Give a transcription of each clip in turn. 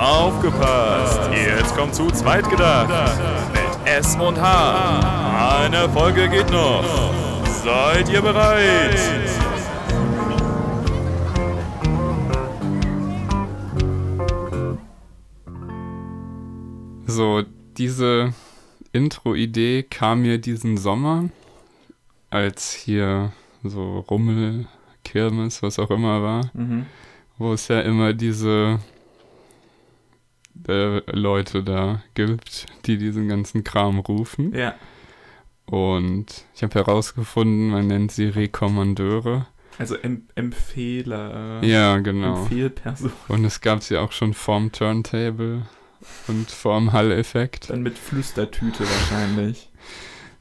Aufgepasst! Jetzt kommt zu zweit gedacht. Mit S und H. Eine Folge geht noch. Seid ihr bereit? So, diese Intro-Idee kam mir diesen Sommer, als hier so Rummel, Kirmes, was auch immer war, Mhm. Wo es ja immer diese äh, Leute da gibt, die diesen ganzen Kram rufen. Ja, Und ich habe herausgefunden, man nennt sie Rekommandeure. also em Empfehler. Ja, genau. Empfehlperson. Und es gab sie auch schon vorm Turntable und vorm Hall-Effekt. Dann mit Flüstertüte wahrscheinlich.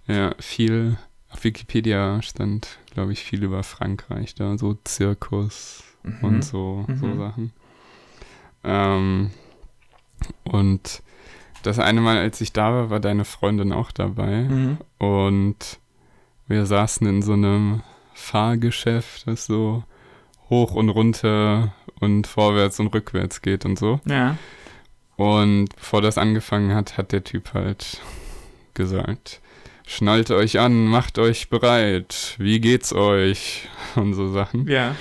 Ja, viel. Auf Wikipedia stand, glaube ich, viel über Frankreich da, so Zirkus Mhm. und so, so Mhm. Sachen. Ähm, und das eine Mal, als ich da war, war deine Freundin auch dabei. Mhm. Und wir saßen in so einem Fahrgeschäft, das so hoch und runter und vorwärts und rückwärts geht und so. Ja. Und bevor das angefangen hat, hat der Typ halt gesagt, schnallt euch an, macht euch bereit, wie geht's euch? Und so Sachen. Ja.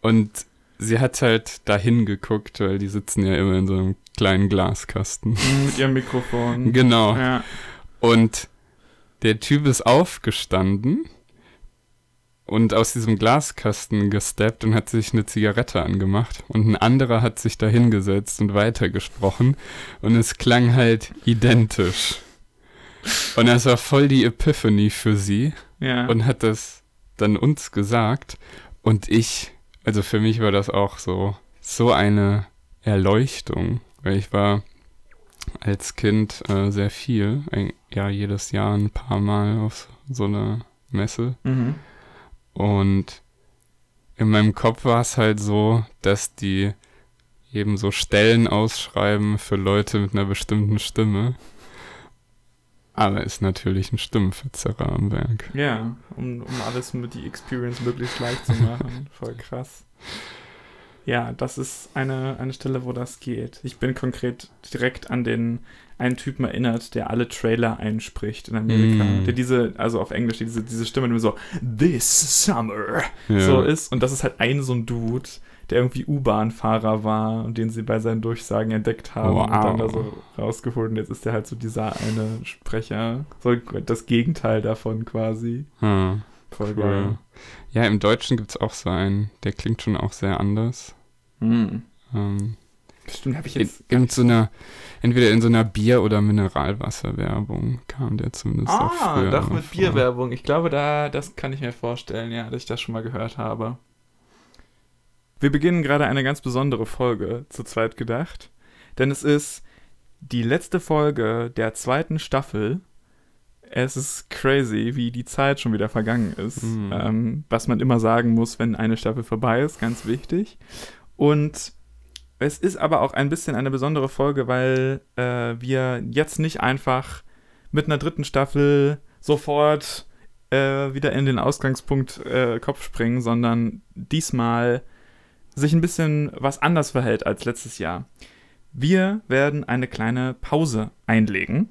Und sie hat halt dahin geguckt, weil die sitzen ja immer in so einem kleinen Glaskasten. Mit ihrem Mikrofon. Genau. Ja. Und der Typ ist aufgestanden und aus diesem Glaskasten gesteppt und hat sich eine Zigarette angemacht. Und ein anderer hat sich da hingesetzt und weitergesprochen. Und es klang halt identisch. Und das war voll die Epiphany für sie Ja. und hat das dann uns gesagt. Und ich, also für mich war das auch so, so eine Erleuchtung, weil ich war als Kind äh, sehr viel, ein, ja, jedes Jahr ein paar Mal auf so einer Messe. mhm. Und in meinem Kopf war es halt so, dass die eben so Stellen ausschreiben für Leute mit einer bestimmten Stimme. Aber ist natürlich ein Stimmenverzerrer am Werk. Ja, um, um alles mit die Experience möglichst leicht zu machen. Voll krass. Ja, das ist eine, eine Stelle, wo das geht. Ich bin konkret direkt an den einen Typen erinnert, der alle Trailer einspricht in Amerika. Mm. Der diese, also auf Englisch, diese, diese Stimme nur so, This Summer Ja. so ist. Und das ist halt ein so ein Dude, der irgendwie U-Bahn-Fahrer war und den sie bei seinen Durchsagen entdeckt haben und dann da Wow. so rausgeholt. Und jetzt ist der halt so dieser eine Sprecher. So das Gegenteil davon quasi. Hm, Voll geil. cool. Ja, im Deutschen gibt es auch so einen, der klingt schon auch sehr anders. Hm. Ähm, Stimmt, habe ich in, jetzt. in so einer, entweder in so einer Bier- oder Mineralwasserwerbung kam der zumindest auch Ah, früher doch mit. Bierwerbung. Ich glaube, da, das kann ich mir vorstellen, ja, dass ich das schon mal gehört habe. Wir beginnen gerade eine ganz besondere Folge zu zweit gedacht, denn es ist die letzte Folge der zweiten Staffel. Es ist crazy, wie die Zeit schon wieder vergangen ist. Mhm. Ähm, was man immer sagen muss, wenn eine Staffel vorbei ist, ganz wichtig. Und es ist aber auch ein bisschen eine besondere Folge, weil äh, wir jetzt nicht einfach mit einer dritten Staffel sofort äh, wieder in den Ausgangspunkt äh, Kopf springen, sondern diesmal sich ein bisschen was anders verhält als letztes Jahr. Wir werden eine kleine Pause einlegen.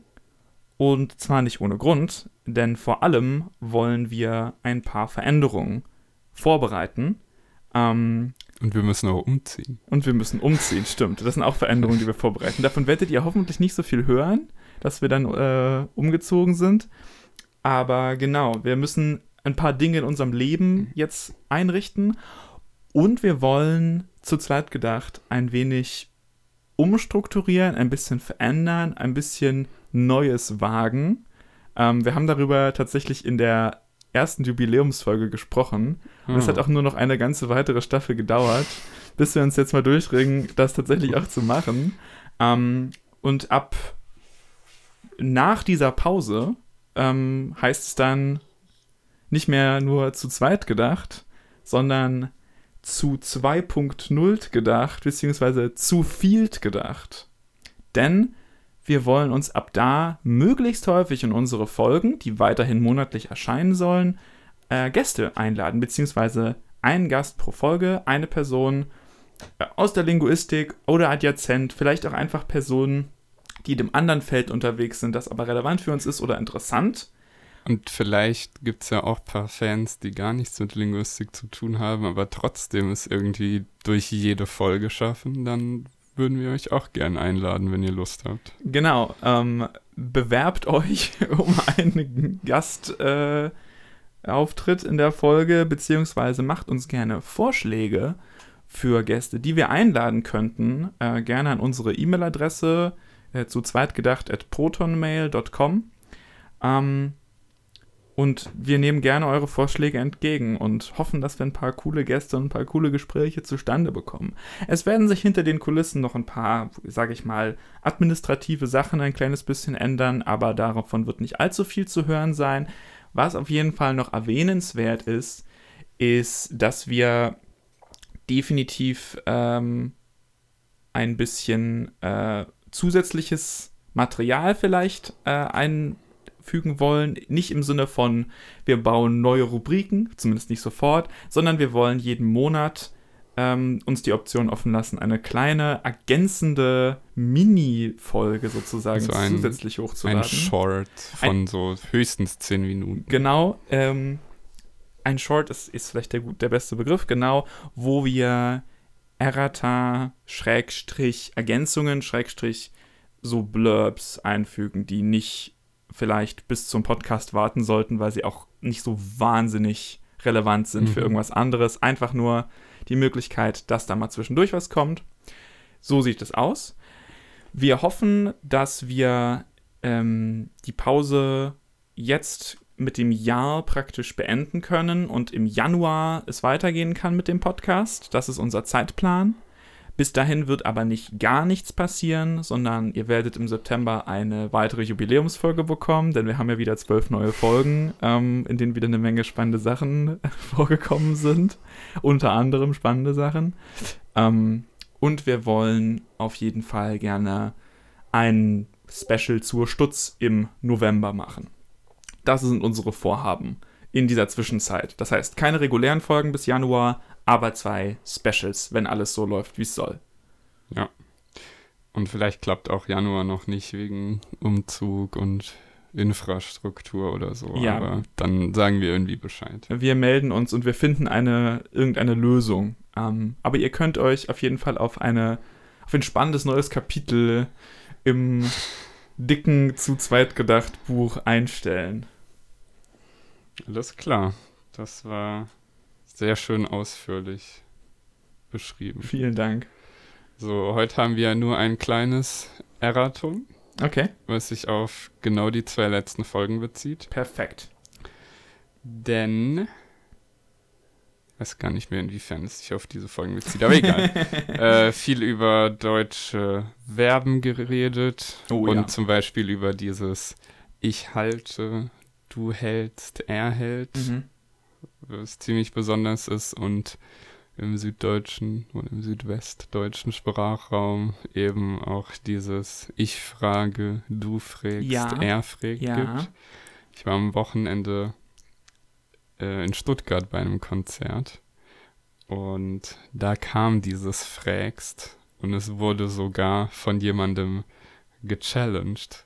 Und zwar nicht ohne Grund, denn vor allem wollen wir ein paar Veränderungen vorbereiten. Ähm, Und wir müssen auch umziehen. und wir müssen umziehen, stimmt. Das sind auch Veränderungen, die wir vorbereiten. Davon werdet ihr hoffentlich nicht so viel hören, dass wir dann äh, umgezogen sind. Aber genau, wir müssen ein paar Dinge in unserem Leben jetzt einrichten. Und wir wollen zu zweit gedacht ein wenig umstrukturieren, ein bisschen verändern, ein bisschen Neues wagen. Ähm, wir haben darüber tatsächlich in der ersten Jubiläumsfolge gesprochen. Und es Ah. hat auch nur noch eine ganze weitere Staffel gedauert, bis wir uns jetzt mal durchringen, das tatsächlich auch zu machen. Ähm, und ab nach dieser Pause ähm, heißt es dann nicht mehr nur zu zweit gedacht, sondern zu 2.0 gedacht, beziehungsweise zu viel gedacht. Denn wir wollen uns ab da möglichst häufig in unsere Folgen, die weiterhin monatlich erscheinen sollen, äh, Gäste einladen, beziehungsweise einen Gast pro Folge, eine Person, aus der Linguistik oder adjazent, vielleicht auch einfach Personen, die einem anderen Feld unterwegs sind, das aber relevant für uns ist oder interessant. Und vielleicht gibt es ja auch ein paar Fans, die gar nichts mit Linguistik zu tun haben, aber trotzdem es irgendwie durch jede Folge schaffen. Dann würden wir euch auch gern einladen, wenn ihr Lust habt. Genau. Ähm, bewerbt euch um einen Gastauftritt äh, in der Folge, beziehungsweise macht uns gerne Vorschläge für Gäste, die wir einladen könnten. Äh, gerne an unsere E-Mail-Adresse äh, zu zweitgedacht.protonmail.com. Ähm, und wir nehmen gerne eure Vorschläge entgegen und hoffen, dass wir ein paar coole Gäste und ein paar coole Gespräche zustande bekommen. Es werden sich hinter den Kulissen noch ein paar, sage ich mal, administrative Sachen ein kleines bisschen ändern, aber davon wird nicht allzu viel zu hören sein. Was auf jeden Fall noch erwähnenswert ist, ist, dass wir definitiv ähm, ein bisschen äh, zusätzliches Material vielleicht äh, ein fügen wollen. Nicht im Sinne von, wir bauen neue Rubriken, zumindest nicht sofort, sondern wir wollen jeden Monat ähm, uns die Option offen lassen, eine kleine ergänzende Mini-Folge sozusagen Also ein- zusätzlich hochzuladen. Ein Short von so höchstens 10 Minuten. Genau, ähm, ein Short ist, ist vielleicht der, der beste Begriff, genau, wo wir Errata, Schrägstrich, Ergänzungen, Schrägstrich, so Blurbs einfügen, die nicht vielleicht bis zum Podcast warten sollten, weil sie auch nicht so wahnsinnig relevant sind für Mhm. irgendwas anderes. Einfach nur die Möglichkeit, dass da mal zwischendurch was kommt. So sieht es aus. Wir hoffen, dass wir ähm, die Pause jetzt mit dem Jahr praktisch beenden können und im Januar es weitergehen kann mit dem Podcast. Das ist unser Zeitplan. Bis dahin wird aber nicht gar nichts passieren, sondern ihr werdet im September eine weitere Jubiläumsfolge bekommen, denn wir haben ja wieder zwölf neue Folgen, ähm, in denen wieder eine Menge spannende Sachen vorgekommen sind. Unter anderem spannende Sachen. Ähm, und wir wollen auf jeden Fall gerne ein Special zur Stutz im November machen. Das sind unsere Vorhaben in dieser Zwischenzeit. Das heißt, keine regulären Folgen bis Januar, aber zwei Specials, wenn alles so läuft, wie es soll. Und vielleicht klappt auch Januar noch nicht wegen Umzug und Infrastruktur oder so. Ja. Aber dann sagen wir irgendwie Bescheid. Wir melden uns und wir finden eine irgendeine Lösung. Ähm, aber ihr könnt euch auf jeden Fall auf eine auf ein spannendes neues Kapitel im dicken zu zweit gedacht Buch einstellen. Alles klar. Das war sehr schön ausführlich beschrieben. Vielen Dank. So, heute haben wir nur ein kleines Erratum, Okay, was sich auf genau die zwei letzten Folgen bezieht. perfekt. Denn. Ich weiß gar nicht mehr, inwiefern es sich auf diese Folgen bezieht, aber egal. äh, viel über deutsche Verben geredet Oh und ja. zum Beispiel über dieses Ich halte, du hältst, er hält, Mhm. Was ziemlich besonders ist und im süddeutschen oder im südwestdeutschen Sprachraum eben auch dieses Ich frage, du fragst, Ja. er fragt Ja. gibt. Ich war am Wochenende äh, in Stuttgart bei einem Konzert und da kam dieses Frägst und es wurde sogar von jemandem gechallenged.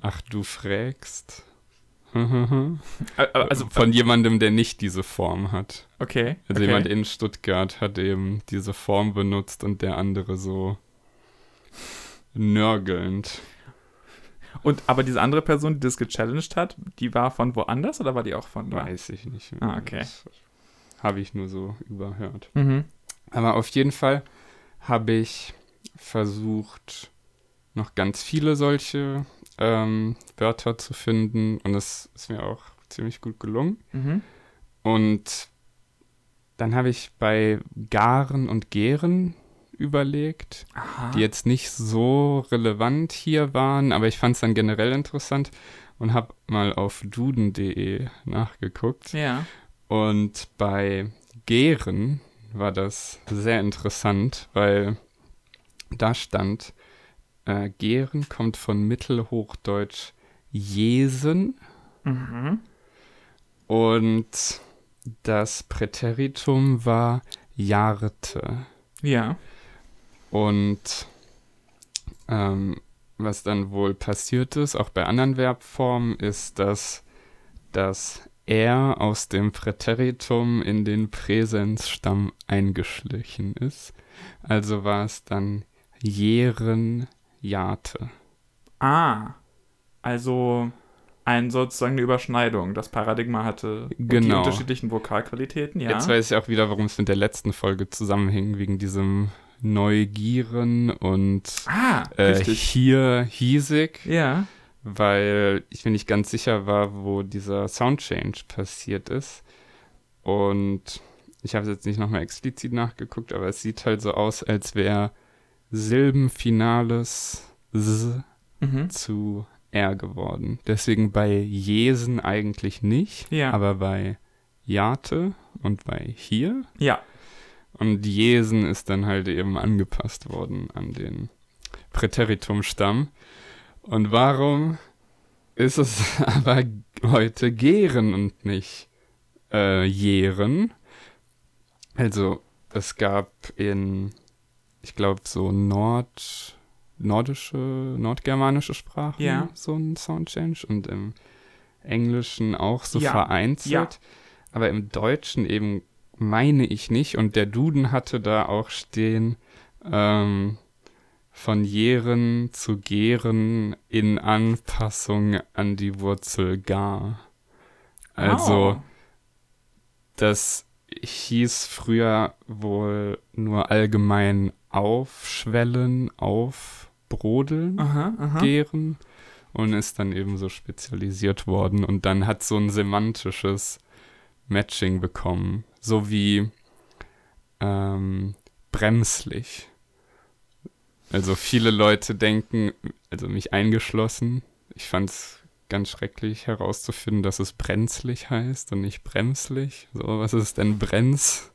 Ach, du frägst? Also, von jemandem, der nicht diese Form hat. okay. Also okay. jemand in Stuttgart hat eben diese Form benutzt und der andere so nörgelnd. Und aber diese andere Person, die das gechallenged hat, die war von woanders oder war die auch von da? Weiß ich nicht. mehr. Ah, okay. Habe ich nur so überhört. Mhm. Aber auf jeden Fall habe ich versucht, noch ganz viele solche ähm, Wörter zu finden und es ist mir auch ziemlich gut gelungen. Mhm. Und dann habe ich bei Garen und Gären überlegt, Aha. die jetzt nicht so relevant hier waren, aber ich fand es dann generell interessant und habe mal auf duden.de nachgeguckt. ja. Und bei Gären war das sehr interessant, weil da stand, äh, Gären kommt von Mittelhochdeutsch Jesen Mhm. und das Präteritum war Jarte. Ja. Und ähm, was dann wohl passiert ist, auch bei anderen Verbformen, ist, dass das er aus dem Präteritum in den Präsensstamm eingeschlichen ist. Also war es dann jeren jate. Ah. Also ein sozusagen eine Überschneidung. Das Paradigma hatte und die Genau. unterschiedlichen Vokalqualitäten, ja. Jetzt weiß ich auch wieder, warum es mit der letzten Folge zusammenhing, wegen diesem Neugieren und ah, äh, hier hiesig, Ja. weil ich mir nicht ganz sicher war, wo dieser Soundchange passiert ist. Und ich habe es jetzt nicht nochmal explizit nachgeguckt, aber es sieht halt so aus, als wäre Silbenfinales S Mhm. zu R geworden. Deswegen bei Jesen eigentlich nicht, Ja. aber bei Jate und bei hier. Ja. Und Jesen ist dann halt eben angepasst worden an den Präteritumstamm. Und warum ist es aber heute Gären und nicht äh, Jären? Also, es gab in, ich glaube, so Nord, nordische, nordgermanische Sprachen Ja. so ein Soundchange und im Englischen auch so Ja. vereinzelt. Ja. Aber im Deutschen eben meine ich nicht. Und der Duden hatte da auch stehen, ähm, von Jären zu Gären in Anpassung an die Wurzel gar. Also, Oh. das hieß früher wohl nur allgemein aufschwellen, aufbrodeln, Aha, aha. gären und ist dann eben so spezialisiert worden und dann hat so ein semantisches Matching bekommen, so wie ähm, bremslich. Also viele Leute denken, also mich eingeschlossen, ich fand es ganz schrecklich herauszufinden, dass es brenzlig heißt und nicht bremslich. So, was ist denn Brenz?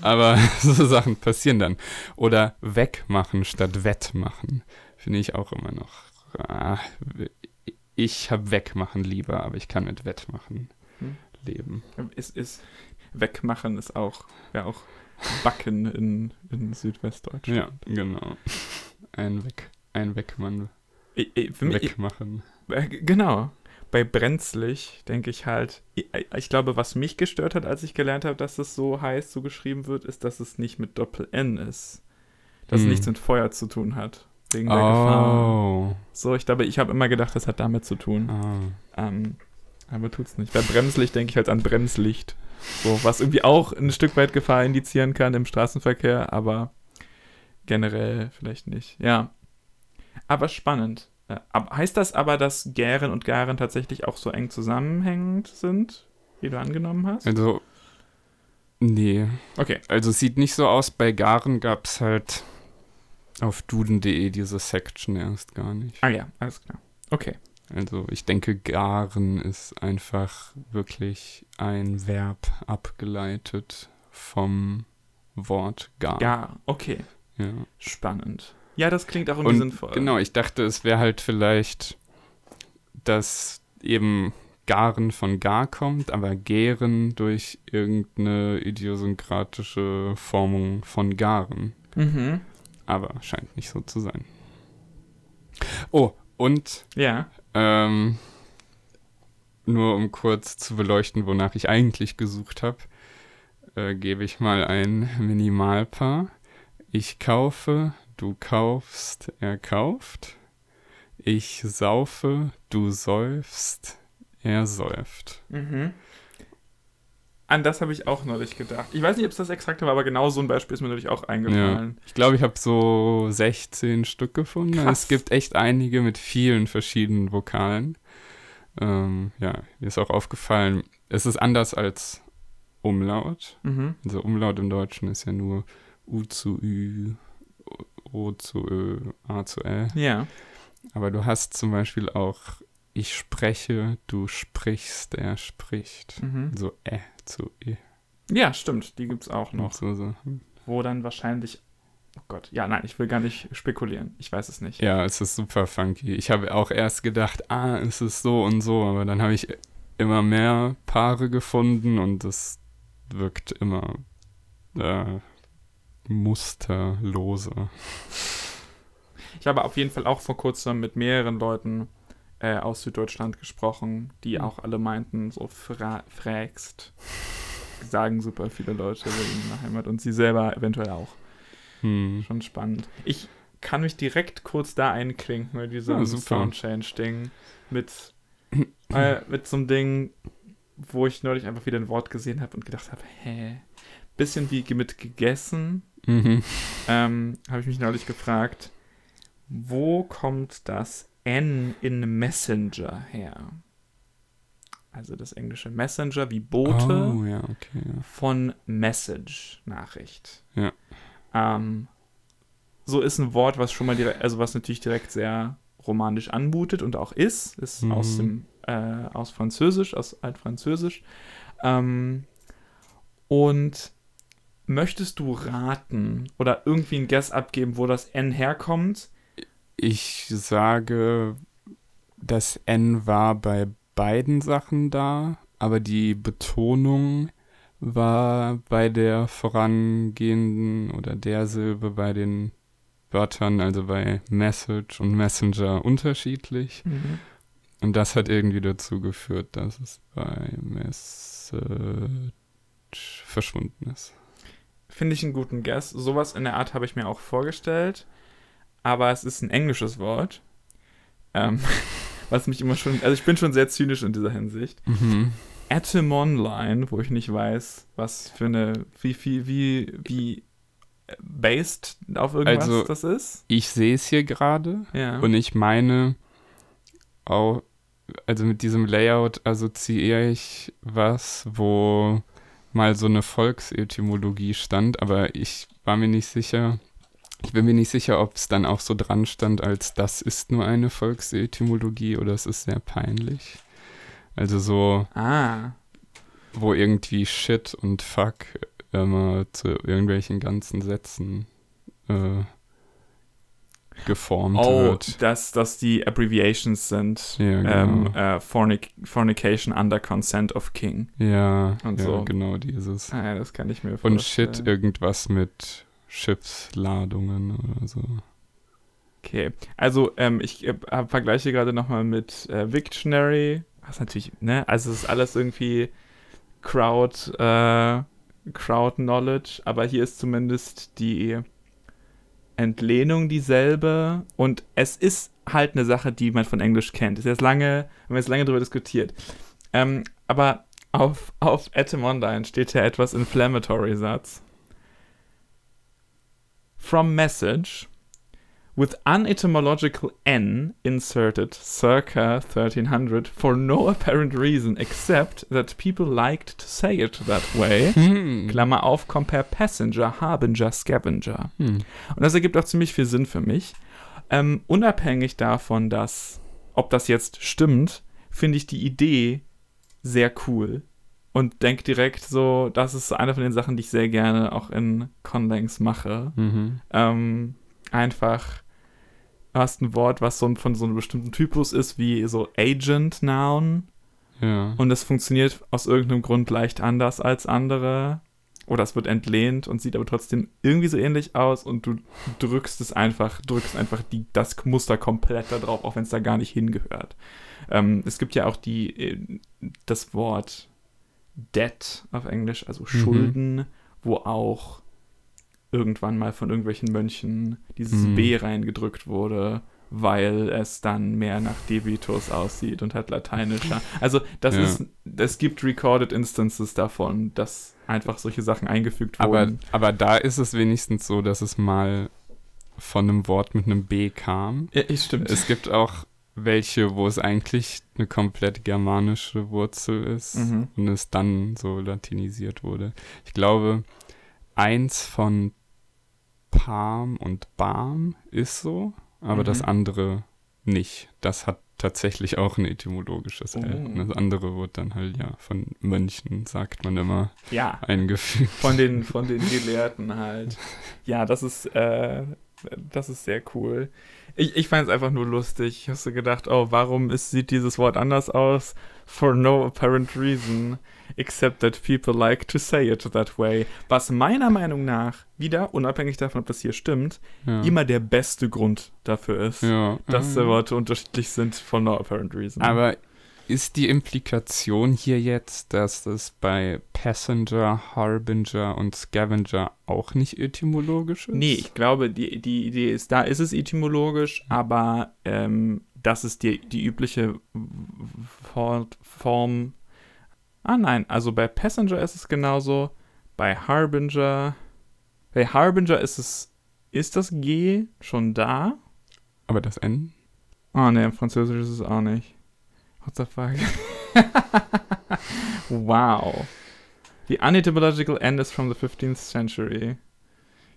Aber so Sachen passieren dann. Oder wegmachen statt wettmachen. Finde ich auch immer noch. Ah, ich habe wegmachen lieber, aber ich kann mit wettmachen Hm. leben. Ist, ist, wegmachen ist auch, ja auch Backen in, in Südwestdeutschland. Ja, genau. Ein Weg, ein Wegmann, I- I- Für mich, wegmachen. Äh, Genau. Bei brenzlig denke ich halt, ich, glaube, was mich gestört hat, als ich gelernt habe, dass es so heißt, so geschrieben wird, ist, dass es nicht mit Doppel-N ist. Dass es Hm. nichts mit Feuer zu tun hat. Wegen der Gefahr. Oh. So, ich glaube, ich habe immer gedacht, das hat damit zu tun. Ah. Ähm, aber tut's nicht. Bei bremslich denke ich halt an Bremslicht. So, was irgendwie auch ein Stück weit Gefahr indizieren kann im Straßenverkehr, aber generell vielleicht nicht. Ja. Aber spannend. Äh, heißt das aber, dass Gären und Garen tatsächlich auch so eng zusammenhängend sind, wie du angenommen hast? Also, nee. Okay. Also es sieht nicht so aus. Bei Garen gab es halt auf duden.de diese Section erst gar nicht. Ah ja, alles klar. Okay. Also ich denke, garen ist einfach wirklich ein Verb abgeleitet vom Wort gar. Ja, okay. Ja. Spannend. Ja, das klingt auch irgendwie Und sinnvoll. genau, ich dachte, es wäre halt vielleicht, dass eben Garen von gar kommt, aber Gären durch irgendeine idiosynkratische Formung von Garen. Mhm. Aber scheint nicht so zu sein. Oh, und Ja. ähm, nur um kurz zu beleuchten, wonach ich eigentlich gesucht habe, äh, gebe ich mal ein Minimalpaar. Ich kaufe, du kaufst, er kauft. Ich saufe, du säufst, er säuft. Mhm. An das habe ich auch neulich gedacht. Ich weiß nicht, ob es das exakte war, aber genau so ein Beispiel ist mir natürlich auch Ja. eingefallen. Ich glaube, ich habe so 16 Stück gefunden. Krass. Es gibt echt einige mit vielen verschiedenen Vokalen. Ähm, ja, mir ist auch aufgefallen, es ist anders als Umlaut. Mhm. Also Umlaut im Deutschen ist ja nur U zu Ü, O zu Ö, A zu Ä. Ja. Aber du hast zum Beispiel auch ich spreche, du sprichst, er spricht. Mhm. So Ä zu E. Ja, stimmt. Die gibt es auch noch. So, so. Wo dann wahrscheinlich. Oh Gott. Ja, nein, ich will gar nicht spekulieren. Ich weiß es nicht. Ja, es ist super funky. Ich habe auch erst gedacht, ah, es ist so und so, aber dann habe ich immer mehr Paare gefunden und es wirkt immer äh, musterloser. Ich habe auf jeden Fall auch vor kurzem mit mehreren Leuten äh, aus Süddeutschland gesprochen, die Mhm. auch alle meinten, so fra frägst. Sagen super viele Leute über ihre Heimat und sie selber eventuell auch. Hm. Schon spannend. Ich kann mich direkt kurz da einklinken bei diesem Ja. Soundchange-Ding mit, äh, mit so einem Ding, wo ich neulich einfach wieder ein Wort gesehen habe und gedacht habe, hä? Bisschen wie mit gegessen, Mhm. ähm, habe ich mich neulich gefragt, wo kommt das N in Messenger her? Also das englische Messenger wie Bote Oh, ja, okay. Ja. von Message, Nachricht. Ja. Ähm, so ist ein Wort, was schon mal direkt, also was natürlich direkt sehr romantisch anmutet und auch ist, ist Mhm. aus dem, äh, aus Französisch, aus Altfranzösisch. Ähm, und möchtest du raten oder irgendwie ein Guess abgeben, wo das N herkommt? Ich sage, das N war bei beiden Sachen da, aber die Betonung war bei der vorangehenden oder der Silbe bei den Wörtern, also bei Message und Messenger unterschiedlich. Und das hat irgendwie dazu geführt, dass es bei Message verschwunden ist. Finde ich einen guten Guess. Sowas in der Art habe ich mir auch vorgestellt. Aber es ist ein englisches Wort. Ähm, was mich immer schon. Also ich bin schon sehr zynisch in dieser Hinsicht. Mhm. Atom Online, wo ich nicht weiß, was für eine. Wie, wie, wie, wie based auf irgendwas Also- das ist. Ich sehe es hier gerade. Ja. Und ich meine, auch, also mit diesem Layout assoziiere ich was, wo mal so eine Volksetymologie stand, aber ich war mir nicht sicher. Ich bin mir nicht sicher, ob es dann auch so dran stand, als das ist nur eine Volksetymologie oder es ist sehr peinlich. Also so, ah. wo irgendwie Shit und Fuck immer zu irgendwelchen ganzen Sätzen äh, geformt Oh, wird. dass das die Abbreviations sind. Ja, ähm, genau. äh, Fornic Fornication under consent of king. Ja, Und ja so. genau dieses. Ah, ja, das kann ich mir vorstellen. Und Shit, irgendwas mit Schiffsladungen oder so. Okay, also ähm, ich äh, vergleiche gerade nochmal mit äh, Wiktionary, was natürlich, ne, also es ist alles irgendwie Crowd, äh, Crowd Knowledge, aber hier ist zumindest die Entlehnung dieselbe und es ist halt eine Sache, die man von Englisch kennt. Ist jetzt lange, haben wir jetzt lange darüber diskutiert. Ähm, aber auf, auf Atom Online steht ja etwas Inflammatory-Satz. From message with unetymological n inserted circa 1300 for no apparent reason except that people liked to say it that way. Hm. Klammer auf, compare passenger, harbinger, scavenger. Hm. Und das ergibt auch ziemlich viel Sinn für mich. Ähm, unabhängig davon, dass, ob das jetzt stimmt, finde ich die Idee sehr cool. Und denke direkt so, das ist eine von den Sachen, die ich sehr gerne auch in Conlangs mache. Mhm. Ähm, einfach, hast ein Wort, was so von so einem bestimmten Typus ist, wie so Agent Noun. Ja. Und es funktioniert aus irgendeinem Grund leicht anders als andere. Oder es wird entlehnt und sieht aber trotzdem irgendwie so ähnlich aus und du drückst es einfach, drückst einfach die, das Muster komplett da drauf, auch wenn es da gar nicht hingehört. Ähm, es gibt ja auch die, äh, das Wort Debt auf Englisch, also Schulden, wo auch irgendwann mal von irgendwelchen Mönchen dieses Mhm. B reingedrückt wurde, weil es dann mehr nach Debitus aussieht und hat lateinischer. Also das Ja. ist, es gibt recorded instances davon, dass einfach solche Sachen eingefügt Aber, wurden. aber da ist es wenigstens so, dass es mal von einem Wort mit einem B kam. Ja, stimmt. Es gibt auch welche, wo es eigentlich eine komplett germanische Wurzel ist Mhm. und es dann so latinisiert wurde. Ich glaube, eins von Palm und Barm ist so, aber Mhm. das andere nicht. Das hat tatsächlich auch ein etymologisches L. Oh. Und das andere wird dann halt ja von Mönchen, sagt man immer, ja, eingefügt. von den, von den Gelehrten halt. Ja, das ist, äh, das ist sehr cool. Ich, ich fand es einfach nur lustig. Ich habe so gedacht, oh, warum ist, sieht dieses Wort anders aus? for no apparent reason, except that people like to say it that way. Was meiner Meinung nach, wieder, unabhängig davon, ob das hier stimmt, Ja. immer der beste Grund dafür ist, ja. dass äh, Worte unterschiedlich sind for no apparent reason. Aber ist die Implikation hier jetzt, dass es bei Passenger, Harbinger und Scavenger auch nicht etymologisch ist? Nee, ich glaube, die, die Idee ist, da ist es etymologisch, aber ähm, das ist die, die übliche Form. Ah nein, also bei Passenger ist es genauso, bei Harbinger, bei Harbinger ist es, ist das G schon da? Aber das N? Oh ne, im Französisch ist es auch nicht. What the fuck? wow. The unetymological end is from the 15th century.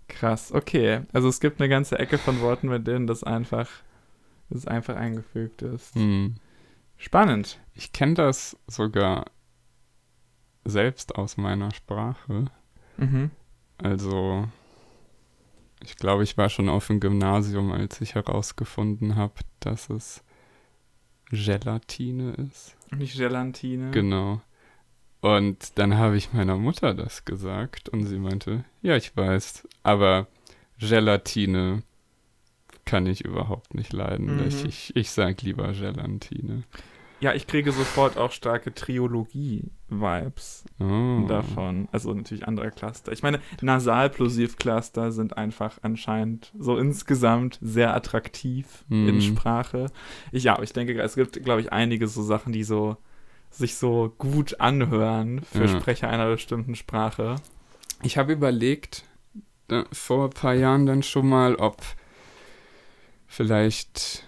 Krass, okay. Also es gibt eine ganze Ecke von Worten, mit denen das einfach, das einfach eingefügt ist. Hm. Spannend. Ich kenne das sogar selbst aus meiner Sprache. Mhm. Also, ich glaube, ich war schon auf dem Gymnasium, als ich herausgefunden habe, dass es Gelatine ist. Nicht Gelatine. Genau. Und dann habe ich meiner Mutter das gesagt und sie meinte, ja, ich weiß, aber Gelatine kann ich überhaupt nicht leiden. Mhm. Ich, ich, ich sag lieber Gelatine. Ja, ich kriege sofort auch starke Triologie-Vibes Oh. davon. Also natürlich andere Cluster. Ich meine, Nasal-Plosiv-Cluster sind einfach anscheinend so insgesamt sehr attraktiv in Mhm. Sprache. Ich, ja, ich denke, es gibt, glaube ich, einige so Sachen, die so sich so gut anhören für Ja. Sprecher einer bestimmten Sprache. Ich habe überlegt, da, vor ein paar Jahren dann schon mal, ob vielleicht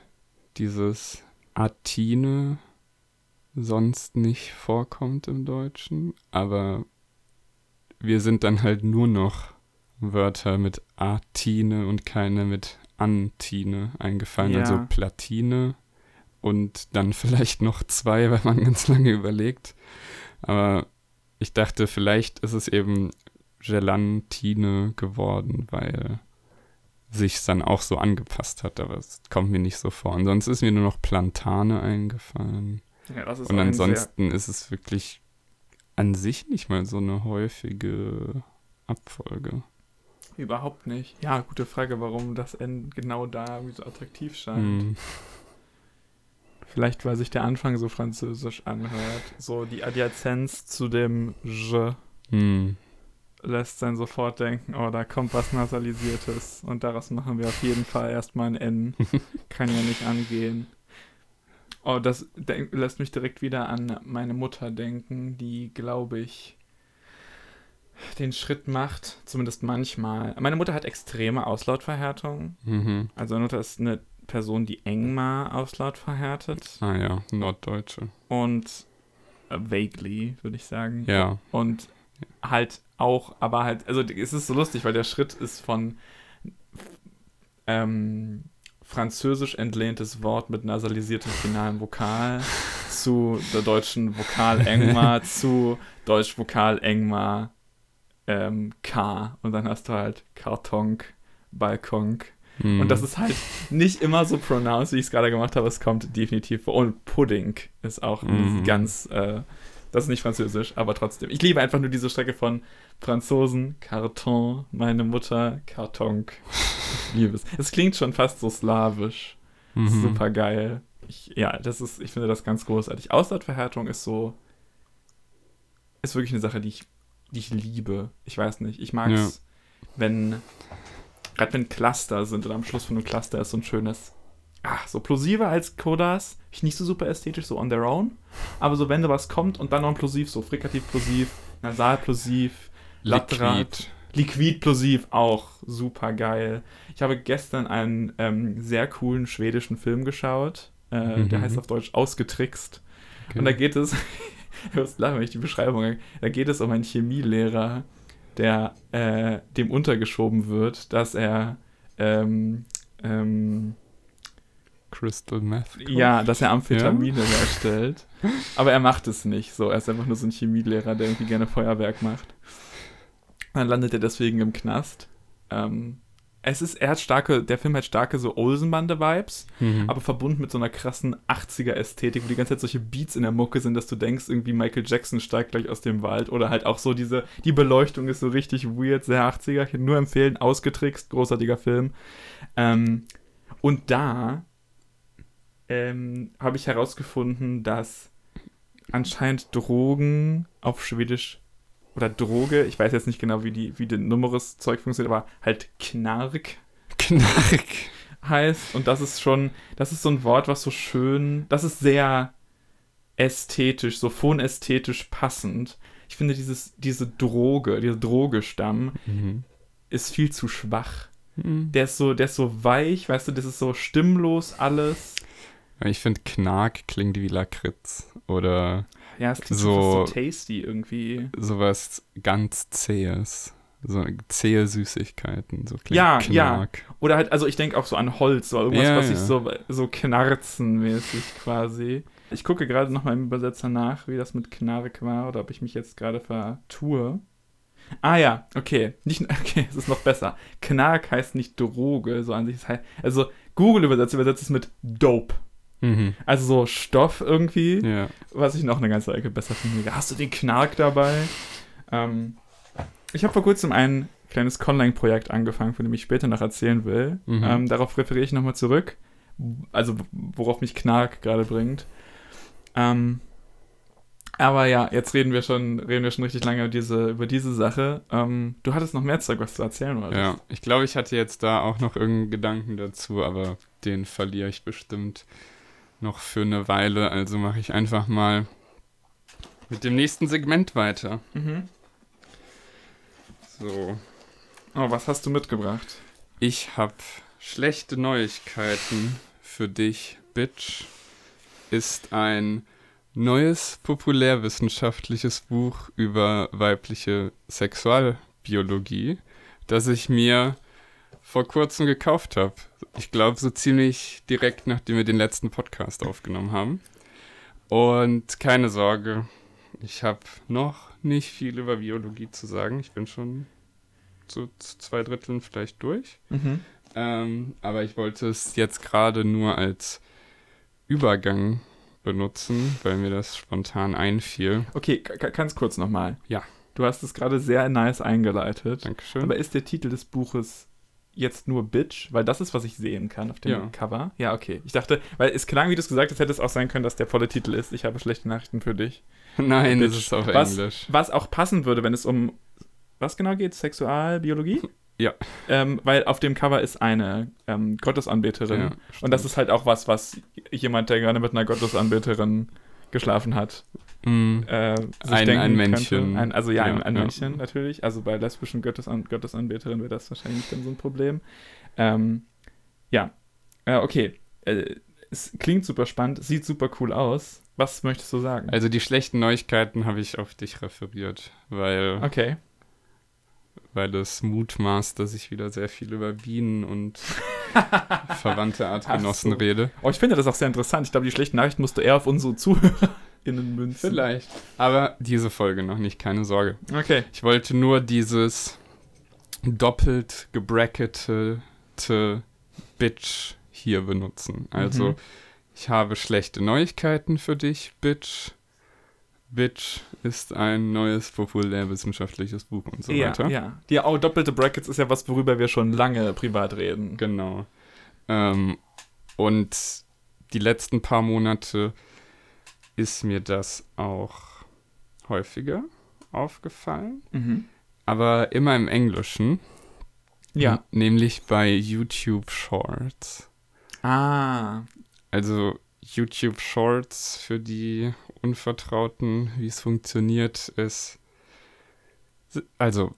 dieses Atine sonst nicht vorkommt im Deutschen, aber wir sind dann halt nur noch Wörter mit Atine und keine mit Antine eingefallen, Ja. also Platine und dann vielleicht noch zwei, wenn man ganz lange überlegt. Aber ich dachte, vielleicht ist es eben Gelantine geworden, weil sich dann auch so angepasst hat, aber es kommt mir nicht so vor. Und sonst ist mir nur noch Plantane eingefallen. Ja, das ist Und ansonsten ist es wirklich an sich nicht mal so eine häufige Abfolge. Überhaupt nicht. Ja, gute Frage, warum das N genau da so attraktiv scheint. Hm. Vielleicht, weil sich der Anfang so französisch anhört. So die Adjazenz zu dem Je Hm. lässt dann sofort denken, oh, da kommt was Nasalisiertes. Und daraus machen wir auf jeden Fall erstmal ein N. Kann ja nicht angehen. Oh, das lässt mich direkt wieder an meine Mutter denken, die, glaube ich, den Schritt macht, zumindest manchmal. Meine Mutter hat extreme Auslautverhärtung. Mhm. Also meine Mutter ist eine Person, die Engma Auslaut verhärtet. Ah ja, Norddeutsche. Und äh, vaguely, würde ich sagen. Ja. Und halt auch, aber halt, also es ist so lustig, weil der Schritt ist von ähm, französisch entlehntes Wort mit nasalisiertem finalen Vokal zu der deutschen Vokal Engma zu Deutsch Vokal Engma ähm, K. Und dann hast du halt Kartonk, Balkonk. Hm. Und das ist halt nicht immer so pronounced, wie ich es gerade gemacht habe. Es kommt definitiv vor. Und Pudding ist auch Mhm. ganz, äh, das ist nicht französisch, aber trotzdem. Ich liebe einfach nur diese Strecke von Franzosen, Karton, meine Mutter, Kartonk. Ich liebe es. Es klingt schon fast so slawisch. Mhm. Super geil. Ich, ja, das ist, ich finde das ganz großartig. Auslautverhärtung ist so, ist wirklich eine Sache, die ich, die ich liebe. Ich weiß nicht. Ich mag es, wenn, gerade wenn Cluster sind oder am Schluss von einem Cluster ist so ein schönes, ach, so plosiver als Kodas. Ich nicht so super ästhetisch, so on their own. Aber so, wenn da was kommt und dann noch ein Plosiv, so frikativ-plosiv, nasal-plosiv. Liquid. Liquid-plosiv auch super geil. Ich habe gestern einen ähm, sehr coolen schwedischen Film geschaut. Äh, Der Mhm. heißt auf Deutsch Ausgetrickst. Okay. Und da geht es, ich muss lachen, wenn ich die Beschreibung, da geht es um einen Chemielehrer, der äh, dem untergeschoben wird, dass er ähm, ähm, Crystal Meth. ja, dass er Amphetamine herstellt. Aber er macht es nicht so. Er ist einfach nur so ein Chemielehrer, der irgendwie gerne Feuerwerk macht. Dann landet er deswegen im Knast. Ähm, es ist, er hat starke, der Film hat starke so Olsenbande-Vibes, Mhm. aber verbunden mit so einer krassen 80er-Ästhetik, wo die ganze Zeit solche Beats in der Mucke sind, dass du denkst, irgendwie Michael Jackson steigt gleich aus dem Wald oder halt auch so diese, die Beleuchtung ist so richtig weird, sehr 80er. Ich kann nur empfehlen, ausgetrickst, großartiger Film. Ähm, und da ähm, habe ich herausgefunden, dass anscheinend Drogen auf Schwedisch oder Droge, ich weiß jetzt nicht genau, wie die, wie das Numerus Zeug funktioniert, aber halt Knark Knark. heißt. Und das ist schon, das ist so ein Wort, was so schön, das ist sehr ästhetisch, so phonästhetisch passend. Ich finde, dieses, diese Droge, dieser Drogestamm Mhm. ist viel zu schwach. Mhm. Der ist so, der ist so weich, weißt du, das ist so stimmlos alles. Ich finde, Knark klingt wie Lakritz oder Ja, es klingt So- so, tasty irgendwie. sowas ganz Zähes. So zähe Süßigkeiten. So klingt Ja, ja. Knark. Oder halt, also ich denke auch so an Holz, so irgendwas, Ja, was sich ja. so, so knarzenmäßig quasi. Ich gucke gerade noch mal im Übersetzer nach, wie das mit Knark war oder ob ich mich jetzt gerade vertue. Ah ja, okay. Nicht, okay, es ist noch besser. Knark heißt nicht Droge, so an sich. Es heißt, also Google übersetzt, übersetzt es mit Dope. Mhm. Also so Stoff irgendwie, Ja. was ich noch eine ganze Ecke besser finde. Hast du den Knark dabei? Ähm, ich habe vor kurzem ein kleines Conlang-Projekt angefangen, von dem ich später noch erzählen will. Mhm. Ähm, darauf referiere ich nochmal zurück. Also, worauf mich Knark gerade bringt. Ähm, aber ja, jetzt reden wir schon, reden wir schon richtig lange über diese, über diese Sache. Ähm, du hattest noch mehr Zeug, was zu erzählen wolltest. Ja, ich glaube, ich hatte jetzt da auch noch irgendeinen Gedanken dazu, aber den verliere ich bestimmt noch für eine Weile. Also mache ich einfach mal mit dem nächsten Segment weiter. Mhm. So, Oh, was hast du mitgebracht? ich habe schlechte Neuigkeiten für dich, Bitch. Ist ein neues populärwissenschaftliches Buch über weibliche Sexualbiologie, das ich mir vor kurzem gekauft habe. Ich glaube, so ziemlich direkt nachdem wir den letzten Podcast aufgenommen haben. Und keine Sorge, ich habe noch nicht viel über Biologie zu sagen. Ich bin schon zu zwei Dritteln vielleicht durch. Mhm. Ähm, aber ich wollte es jetzt gerade nur als Übergang benutzen, weil mir das spontan einfiel. Okay, ganz kurz nochmal. Ja. Du hast es gerade sehr nice eingeleitet. Dankeschön. Aber ist der Titel des Buches jetzt nur Bitch? Weil das ist, was ich sehen kann auf dem Ja. Cover. Ja, okay. Ich dachte, weil es klang, wie du es gesagt hast, hätte es auch sein können, dass der volle Titel ist. Ich habe schlechte Nachrichten für dich. Nein, das Bitch. ist auf Was- Englisch. Was auch passen würde, wenn es um, was genau geht? Sexualbiologie? Ja. Ähm, weil auf dem Cover ist eine ähm, Gottesanbeterin. Ja, Und das ist halt auch was, was jemand, der gerade mit einer Gottesanbeterin geschlafen hat, Mm, äh, Ein- ein Männchen. Ein, also ja, ein, Ja, ein ja. Männchen natürlich. Also bei lesbischen Gottesan Gottesanbeterinnen wäre das wahrscheinlich dann so ein Problem. Ähm, ja, äh, okay. Äh, es klingt super spannend, sieht super cool aus. Was möchtest du sagen? Also die schlechten Neuigkeiten habe ich auf dich referiert, weil, Okay. weil es mutmaßt, dass ich wieder sehr viel über Bienen und verwandte Artgenossen so. rede. Oh, ich finde das auch sehr interessant. Ich glaube, die schlechten Nachrichten musst du eher auf unsere ZuhörerInnen münzen. Vielleicht. Aber diese Folge noch nicht, keine Sorge. Okay. Ich wollte nur dieses doppelt gebracketete Bitch hier benutzen. Also, Mhm. ich habe schlechte Neuigkeiten für dich, Bitch. Bitch ist ein neues populärwissenschaftliches Buch und so ja, weiter. ja. Die oh, doppelte Brackets ist ja was, worüber wir schon lange privat reden. Genau. Ähm, und die letzten paar Monate ist mir das auch häufiger aufgefallen, Mhm. aber immer im Englischen. Ja. Nämlich bei YouTube Shorts. Ah. Also YouTube Shorts für die Unvertrauten, wie es funktioniert, ist. Also,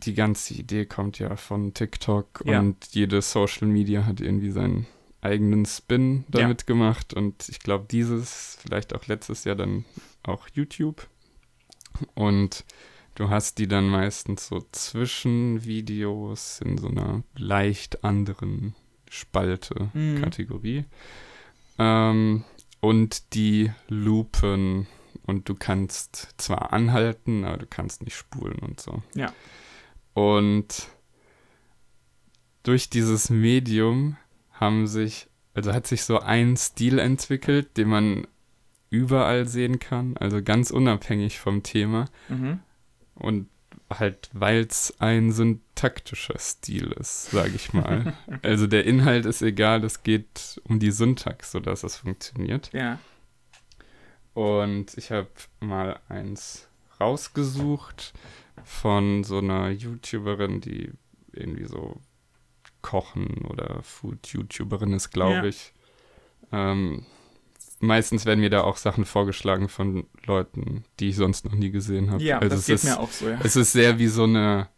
die ganze Idee kommt ja von TikTok Ja. und jede Social Media hat irgendwie seinen eigenen Spin Ja. damit gemacht. Und ich glaube, dieses, vielleicht auch letztes Jahr dann auch YouTube. Und du hast die dann meistens so zwischen Videos in so einer leicht anderen Spalte, Mhm. Kategorie. Ähm, und die loopen und du kannst zwar anhalten, aber du kannst nicht spulen und so. Ja. Und durch dieses Medium haben sich, also hat sich so ein Stil entwickelt, den man überall sehen kann, also ganz unabhängig vom Thema. Mhm. Und halt, weil es ein syntaktischer Stil ist, sage ich mal. also der Inhalt ist egal, es geht um die Syntax, sodass es funktioniert. Ja. Und ich habe mal eins rausgesucht von so einer YouTuberin, die irgendwie so Kochen oder Food-YouTuberin ist, glaube Ja. ich. Ähm, meistens werden mir da auch Sachen vorgeschlagen von Leuten, die ich sonst noch nie gesehen habe. Ja, also das es geht ist, mir auch so, ja. Es ist sehr wie so eine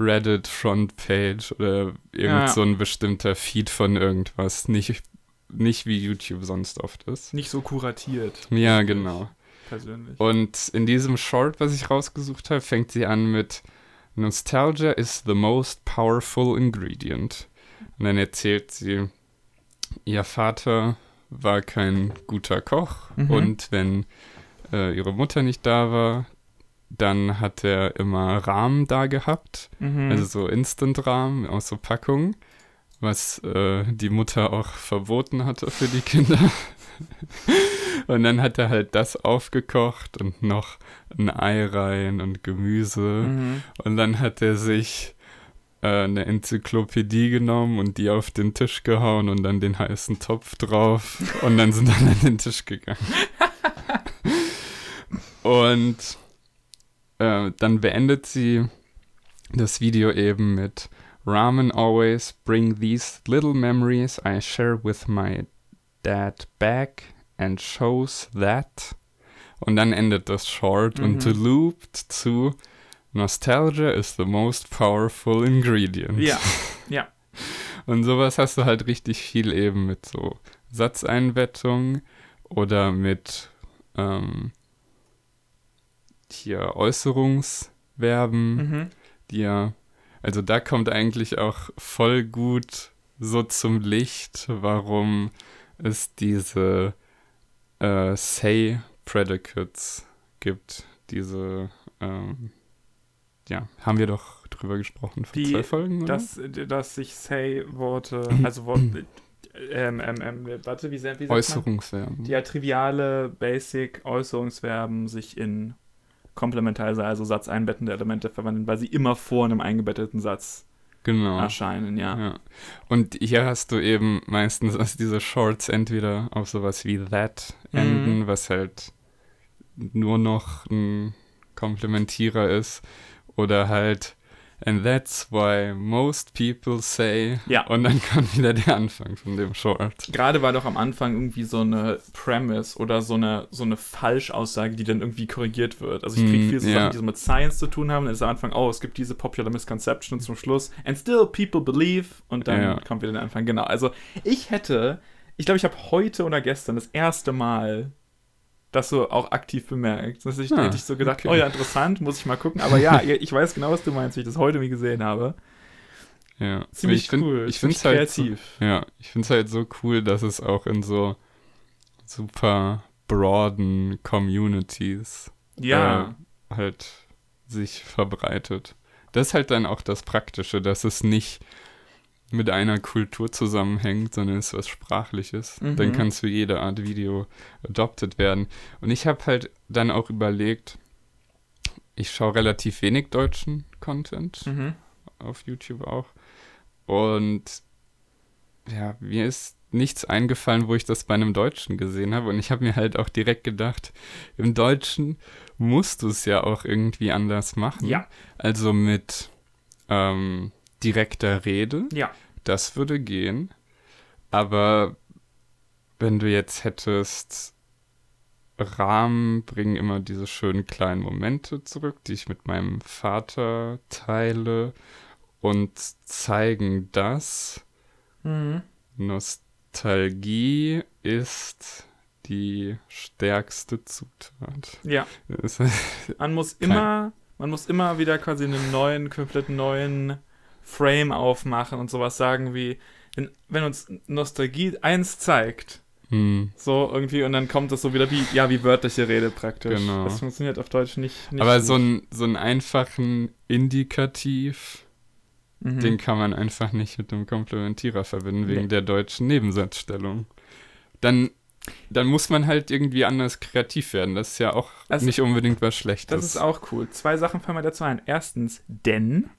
Reddit-Frontpage oder irgend Ja. so ein bestimmter Feed von irgendwas. Nicht, nicht wie YouTube sonst oft ist. Nicht so kuratiert, Ja, genau. persönlich. Und in diesem Short, was ich rausgesucht habe, fängt sie an mit Nostalgia is the most powerful ingredient. Und dann erzählt sie, ihr Vater war kein guter Koch Mhm. und wenn äh, ihre Mutter nicht da war, dann hat er immer Rahmen da gehabt, Mhm. also so Instant-Rahmen aus so Packungen, was äh, die Mutter auch verboten hatte für die Kinder. und dann hat er halt das aufgekocht und noch ein Ei rein und Gemüse. Mhm. Und dann hat er sich äh, eine Enzyklopädie genommen und die auf den Tisch gehauen und dann den heißen Topf drauf. Und dann sind alle an den Tisch gegangen. und äh, dann beendet sie das Video eben mit Ramen always bring these little memories I share with my dad back and shows that. Und dann endet das Short und Mhm. loopt zu Nostalgia is the most powerful ingredient. Ja, ja. Und sowas hast du halt richtig viel eben mit so Satzeinbettung oder mit ähm, hier Äußerungsverben, Mhm. die ja, also da kommt eigentlich auch voll gut so zum Licht, warum es diese äh, Say Predicates gibt. Diese, ähm, ja, haben wir doch drüber gesprochen vor Die- zwei Folgen, oder? Dass, dass sich Say-Worte, also Wort, ähm, ähm, ähm, warte, wie, sehr- wie? Äußerungsverben. Die ja triviale Basic-Äußerungsverben sich in Komplementarse, also satzeinbettende Elemente verwandeln, weil sie immer vor einem eingebetteten Satz Genau. erscheinen, ja. Ja. Und hier hast du eben meistens, dass diese Shorts entweder auf sowas wie that Mhm. enden, was halt nur noch ein Komplementierer ist, oder halt and that's why most people say Ja. und dann kommt wieder der Anfang von dem Short. Gerade war doch am Anfang irgendwie so eine Premise oder so eine, so eine Falschaussage, die dann irgendwie korrigiert wird. Also ich kriege Mm, viel so ja. Sachen, die so mit Science zu tun haben. Dann ist am Anfang, oh, es gibt diese Popular Misconception und zum Schluss, and still people believe. Und dann Ja. kommt wieder der Anfang. Genau. Also ich hätte, ich glaube, ich habe heute oder gestern das erste Mal das so auch aktiv bemerkt. Das ich, Ah, hätte ich so gedacht, okay. oh ja, interessant, muss ich mal gucken. Aber ja, ich weiß genau, was du meinst, wie ich das heute nie gesehen habe. Ja. Ziemlich ich find, cool, Ich finde es halt so, kreativ. ja, ich finde es halt so cool, dass es auch in so super broaden Communities Ja. äh, halt sich verbreitet. Das ist halt dann auch das Praktische, dass es nicht mit einer Kultur zusammenhängt, sondern es ist was Sprachliches. Mhm. Dann kann es für jede Art Video adopted werden. Und ich habe halt dann auch überlegt, ich schaue relativ wenig deutschen Content Mhm. auf YouTube auch. Und ja, mir ist nichts eingefallen, wo ich das bei einem Deutschen gesehen habe. Und ich habe mir halt auch direkt gedacht, im Deutschen musst du es ja auch irgendwie anders machen. Ja. Also mit ähm, direkter Rede. Ja. Das würde gehen. Aber wenn du jetzt hättest, Rahmen bringen immer diese schönen kleinen Momente zurück, die ich mit meinem Vater teile und zeigen das. Mhm. Nostalgie ist die stärkste Zutat. Ja. Man muss immer, man muss immer wieder quasi einen neuen, komplett neuen Frame aufmachen und sowas sagen wie, wenn, wenn uns Nostalgie eins zeigt, Hm. so irgendwie, und dann kommt das so wieder wie, ja, wie wörtliche Rede praktisch. Genau. Das funktioniert auf Deutsch nicht. nicht Aber gut. so, ein, so einen einfachen Indikativ Mhm. Den kann man einfach nicht mit einem Komplementierer verbinden, wegen Nee. der deutschen Nebensatzstellung. Dann, dann muss man halt irgendwie anders kreativ werden. Das ist ja auch Also, nicht unbedingt was Schlechtes. Das ist auch cool. Zwei Sachen fallen mir dazu ein. Erstens, denn.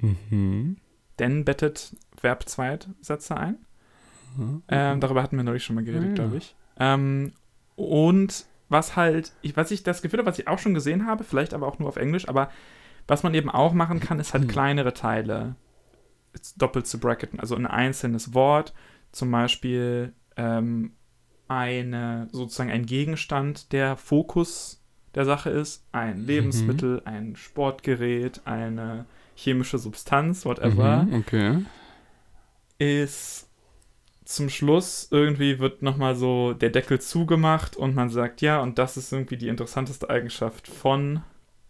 Mhm. Denn bettet Verb-Zweitsätze ein. Ähm, darüber hatten wir neulich schon mal geredet, Ah, ja. glaube ich. Ähm, und was halt, ich, was ich das Gefühl habe, was ich auch schon gesehen habe, vielleicht aber auch nur auf Englisch, aber was man eben auch machen kann, ist halt Hm. kleinere Teile doppelt zu bracketen. Also ein einzelnes Wort, zum Beispiel ähm, eine, sozusagen ein Gegenstand, der Fokus der Sache ist, ein Lebensmittel, ein Sportgerät, eine chemische Substanz, whatever Mhm, okay. ist zum Schluss irgendwie wird nochmal so der Deckel zugemacht und man sagt, ja, und das ist irgendwie die interessanteste Eigenschaft von.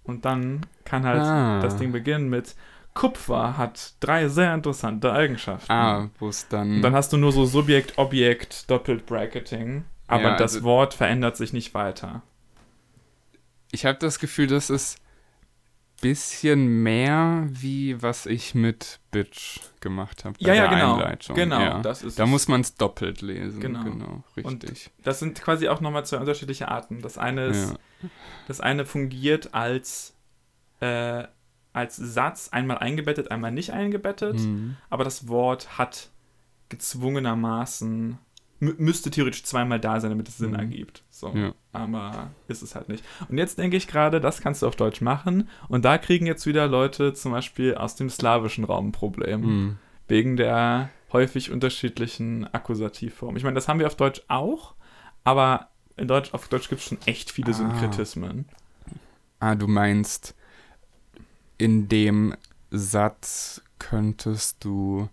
Und dann kann halt Ah. das Ding beginnen mit Kupfer hat drei sehr interessante Eigenschaften. Ah, wo es dann. Und dann hast du nur so Subjekt, Objekt, doppelt Bracketing. Aber Ja, das also- Wort verändert sich nicht weiter. ich habe das Gefühl, das ist bisschen mehr wie was ich mit Bitch gemacht habe. Ja, ja, genau. Einleitung. Genau, Ja. das ist Da muss man es doppelt lesen. Genau. Genau, Und richtig. Das sind quasi auch nochmal zwei unterschiedliche Arten. Das eine ist, ja. Das eine fungiert als, äh, als Satz, einmal eingebettet, einmal nicht eingebettet, Mhm. aber das Wort hat gezwungenermaßen, müsste theoretisch zweimal da sein, damit es Sinn Mhm. ergibt. So. Ja. Aber ist es halt nicht. Und jetzt denke ich gerade, das kannst du auf Deutsch machen und da kriegen jetzt wieder Leute zum Beispiel aus dem slawischen Raum ein Problem. Mhm. Wegen der häufig unterschiedlichen Akkusativformen. Ich meine, das haben wir auf Deutsch auch, aber in Deutsch, auf Deutsch gibt es schon echt viele Ah. Synkretismen. Ah, du meinst, in dem Satz könntest du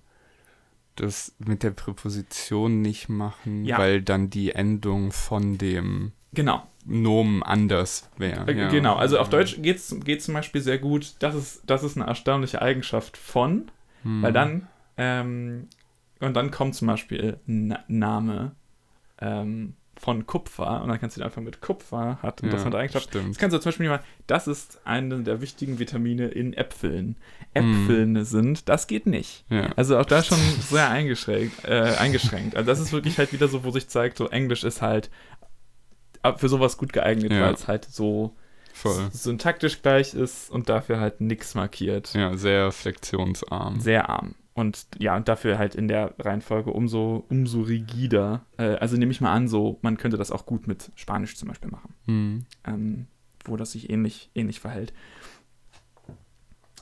das mit der Präposition nicht machen, Ja. weil dann die Endung von dem Genau. Nomen anders wäre. Äh, ja. Genau, also auf Deutsch geht es geht zum Beispiel sehr gut, das ist, das ist eine erstaunliche Eigenschaft von, Hm. weil dann, ähm, und dann kommt zum Beispiel ein Name ähm, von Kupfer und dann kannst du den einfach mit Kupfer, hat interessante ja. Das Stimmt. kannst du zum Beispiel mal, das ist eine der wichtigen Vitamine in Äpfeln. Äpfeln sind, das geht nicht. Ja. Also auch da schon sehr eingeschränkt, äh, eingeschränkt. Also das ist wirklich halt wieder so, wo sich zeigt, so Englisch ist halt für sowas gut geeignet, Ja. weil es halt so Voll. syntaktisch gleich ist und dafür halt nichts markiert. Ja, sehr flexionsarm. Sehr arm. Und ja, und dafür halt in der Reihenfolge umso, umso rigider. Äh, also nehme ich mal an, so, man könnte das auch gut mit Spanisch zum Beispiel machen, Hm. ähm, wo das sich ähnlich, ähnlich verhält.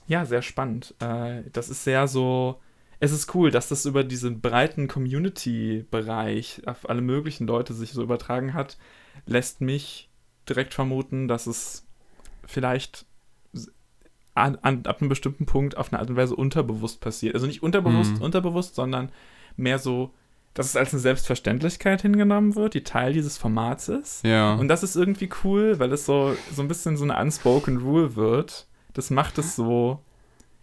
Ja, sehr spannend. Äh, das ist sehr so. Es ist cool, dass das über diesen breiten Community-Bereich auf alle möglichen Leute sich so übertragen hat, lässt mich direkt vermuten, dass es vielleicht an, an, ab einem bestimmten Punkt auf eine Art und Weise unterbewusst passiert. Also nicht unterbewusst, Mhm. unterbewusst, sondern mehr so, dass es als eine Selbstverständlichkeit hingenommen wird, die Teil dieses Formats ist. Ja. Und das ist irgendwie cool, weil es so, so ein bisschen so eine unspoken Rule wird. Das macht es so.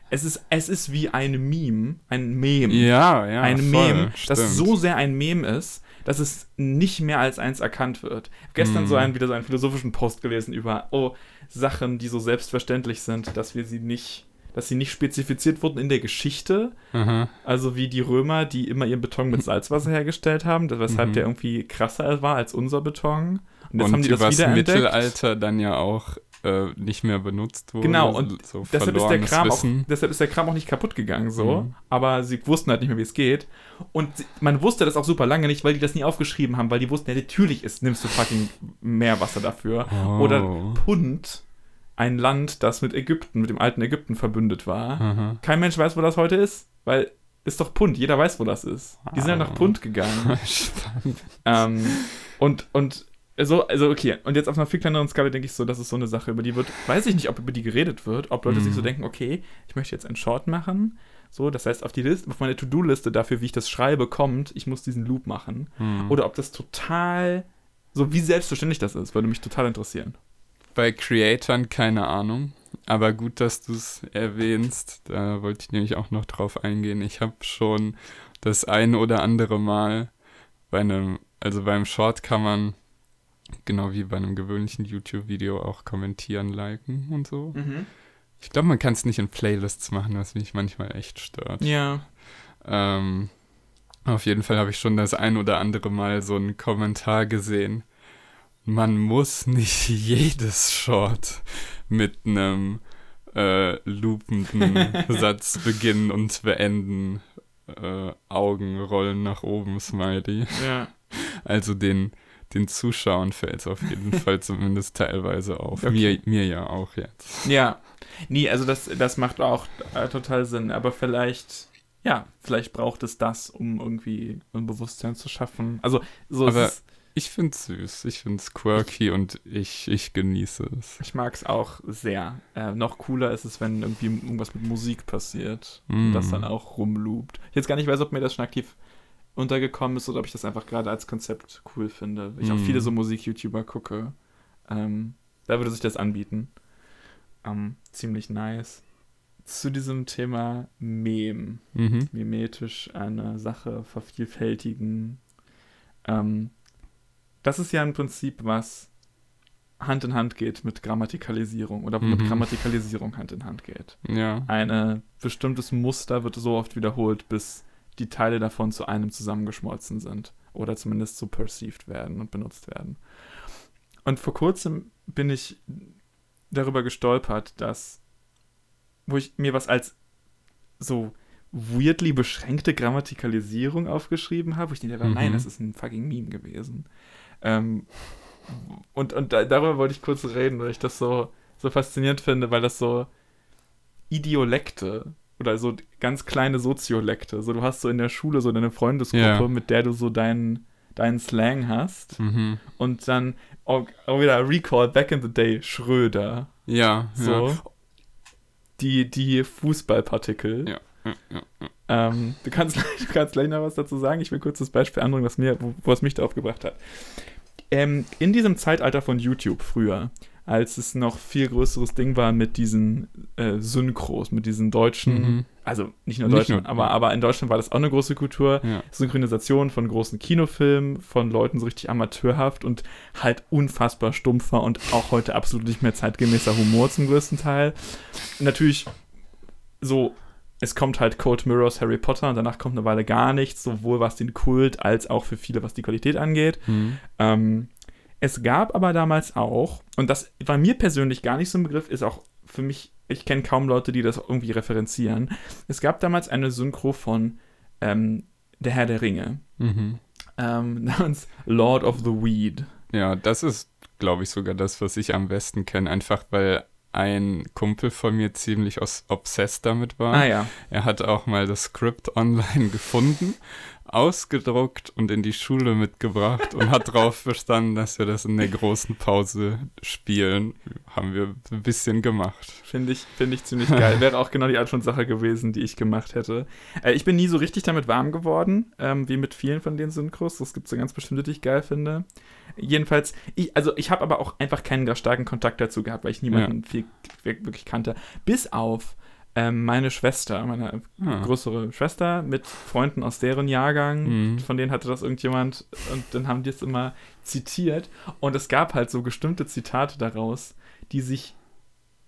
Es ist, es ist wie ein Meme, ein Meme. ja, ja. ein voll, Meme, das stimmt. so sehr ein Meme ist, dass es nicht mehr als eins erkannt wird. Ich hab gestern Mhm. so einen, wieder so einen philosophischen Post gelesen über, oh, Sachen, die so selbstverständlich sind, dass wir sie nicht, dass sie nicht spezifiziert wurden in der Geschichte. Aha. Also wie die Römer, die immer ihren Beton mit Salzwasser hergestellt haben, weshalb Mhm. der irgendwie krasser war als unser Beton. Und jetzt Und haben die das übers. Mittelalter dann ja auch äh, nicht mehr benutzt wurde. Genau, und so Deshalb ist, der Kram auch, deshalb ist der Kram auch nicht kaputt gegangen, so. Mhm. Aber sie wussten halt nicht mehr, wie es geht. Und sie, man wusste das auch super lange nicht, weil die das nie aufgeschrieben haben, weil die wussten, ja, natürlich ist, nimmst du fucking Meerwasser dafür. Oh. Oder Punt, ein Land, das mit Ägypten, mit dem alten Ägypten verbündet war. Aha. Kein Mensch weiß, wo das heute ist, weil ist doch Punt, jeder weiß, wo das ist. Die sind ja nach Ah. Punt gegangen. Spannend. ähm, und, und so, also okay, und jetzt auf einer viel kleineren Skala denke ich so, das ist so eine Sache, über die wird, weiß ich nicht, ob über die geredet wird, ob Leute Mhm. sich so denken, okay, ich möchte jetzt einen Short machen, so, das heißt, auf die Liste, auf meine To-Do-Liste dafür, wie ich das schreibe, kommt, ich muss diesen Loop machen. Hm. Oder ob das total, so wie selbstverständlich das ist, würde mich total interessieren. Bei Creatoren keine Ahnung. Aber gut, dass du es erwähnst. Da wollte ich nämlich auch noch drauf eingehen. Ich habe schon das ein oder andere Mal bei einem, also beim Short kann man, genau wie bei einem gewöhnlichen YouTube-Video, auch kommentieren, liken und so. Ich glaube, man kann es nicht in Playlists machen, was mich manchmal echt stört. Ja. Ähm, auf jeden Fall habe ich schon das ein oder andere Mal so einen Kommentar gesehen. Man muss nicht jedes Short mit einem äh, loopenden Satz beginnen und beenden. Äh, Augen rollen nach oben, Smiley. Ja. Also den, den Zuschauern fällt es auf jeden Fall zumindest teilweise auf. Okay. Mir, mir ja auch jetzt. Ja. Nee, also das, das macht auch äh, total Sinn. Aber vielleicht, ja, vielleicht braucht es das, um irgendwie ein Bewusstsein zu schaffen. Also, so Aber- ist es, Ich finde es süß, ich finde es quirky und ich, ich genieße es. ich mag es auch sehr. Äh, noch cooler ist es, wenn irgendwie irgendwas mit Musik passiert Mm. und das dann auch rumloopt. Ich jetzt gar nicht weiß, ob mir das schon aktiv untergekommen ist oder ob ich das einfach gerade als Konzept cool finde. Ich auch Mm. viele so Musik-YouTuber gucke. Ähm, da würde sich das anbieten. Ähm, ziemlich nice. Zu diesem Thema Mem. Mhm. mimetisch eine Sache vervielfältigen. Ähm, das ist ja im Prinzip was Hand in Hand geht mit Grammatikalisierung oder mit Mhm. Grammatikalisierung Hand in Hand geht. Ja. Ein bestimmtes Muster wird so oft wiederholt, bis die Teile davon zu einem zusammengeschmolzen sind oder zumindest so perceived werden und benutzt werden. Und vor kurzem bin ich darüber gestolpert, dass, wo ich mir was als so weirdly beschränkte Grammatikalisierung aufgeschrieben habe, wo ich dachte, Mhm. nein, das ist ein fucking Meme gewesen. Ähm, und und da, darüber wollte ich kurz reden, weil ich das so, so faszinierend finde, weil das so Idiolekte oder so ganz kleine Soziolekte, so du hast so in der Schule so deine Freundesgruppe, Ja. mit der du so deinen deinen Slang hast Mhm. und dann auch, auch wieder Recall back in the day Schröder, Ja, so ja. die die Fußballpartikel. Ja, ja, ja. Ähm, du, kannst, du kannst gleich noch was dazu sagen. Ich will kurz das Beispiel anbringen, was mir, was mich darauf gebracht hat. Ähm, in diesem Zeitalter von YouTube früher, als es noch viel größeres Ding war mit diesen äh, Synchros, mit diesen deutschen, Mhm. also nicht nur nur- aber, aber in Deutschland war das auch eine große Kultur. Ja. Synchronisation von großen Kinofilmen, von Leuten so richtig amateurhaft und halt unfassbar stumpfer und auch heute absolut nicht mehr zeitgemäßer Humor zum größten Teil. Natürlich so, es kommt halt Cold Mirrors Harry Potter und danach kommt eine Weile gar nichts, sowohl was den Kult als auch für viele, was die Qualität angeht. Mhm. Ähm, es gab aber damals auch, und das war mir persönlich gar nicht so ein Begriff, ist auch für mich, ich kenne kaum Leute, die das irgendwie referenzieren. Es gab damals eine Synchro von ähm, Der Herr der Ringe, Mhm. ähm, namens Lord of the Weed. Ja, das ist, glaube ich, sogar das, was ich am besten kenne. Einfach weil ein Kumpel von mir ziemlich obsessed damit war. Ah ja, Er hat auch mal das Skript online gefunden, ausgedruckt und in die Schule mitgebracht und hat darauf bestanden, dass wir das in der großen Pause spielen. Haben wir ein bisschen gemacht. finde ich, finde ich ziemlich geil. Wäre auch genau die Art von Sache gewesen, die ich gemacht hätte. Äh, ich bin nie so richtig damit warm geworden, ähm, wie mit vielen von den Synchros. Es gibt so ganz bestimmte, die ich geil finde. Jedenfalls, ich, also ich habe aber auch einfach keinen starken Kontakt dazu gehabt, weil ich niemanden viel, wirklich kannte. Bis auf ähm, meine Schwester, meine Ah. größere Schwester mit Freunden aus deren Jahrgang. Mhm. Von denen hatte das irgendjemand und dann haben die es immer zitiert. Und es gab halt so bestimmte Zitate daraus, die sich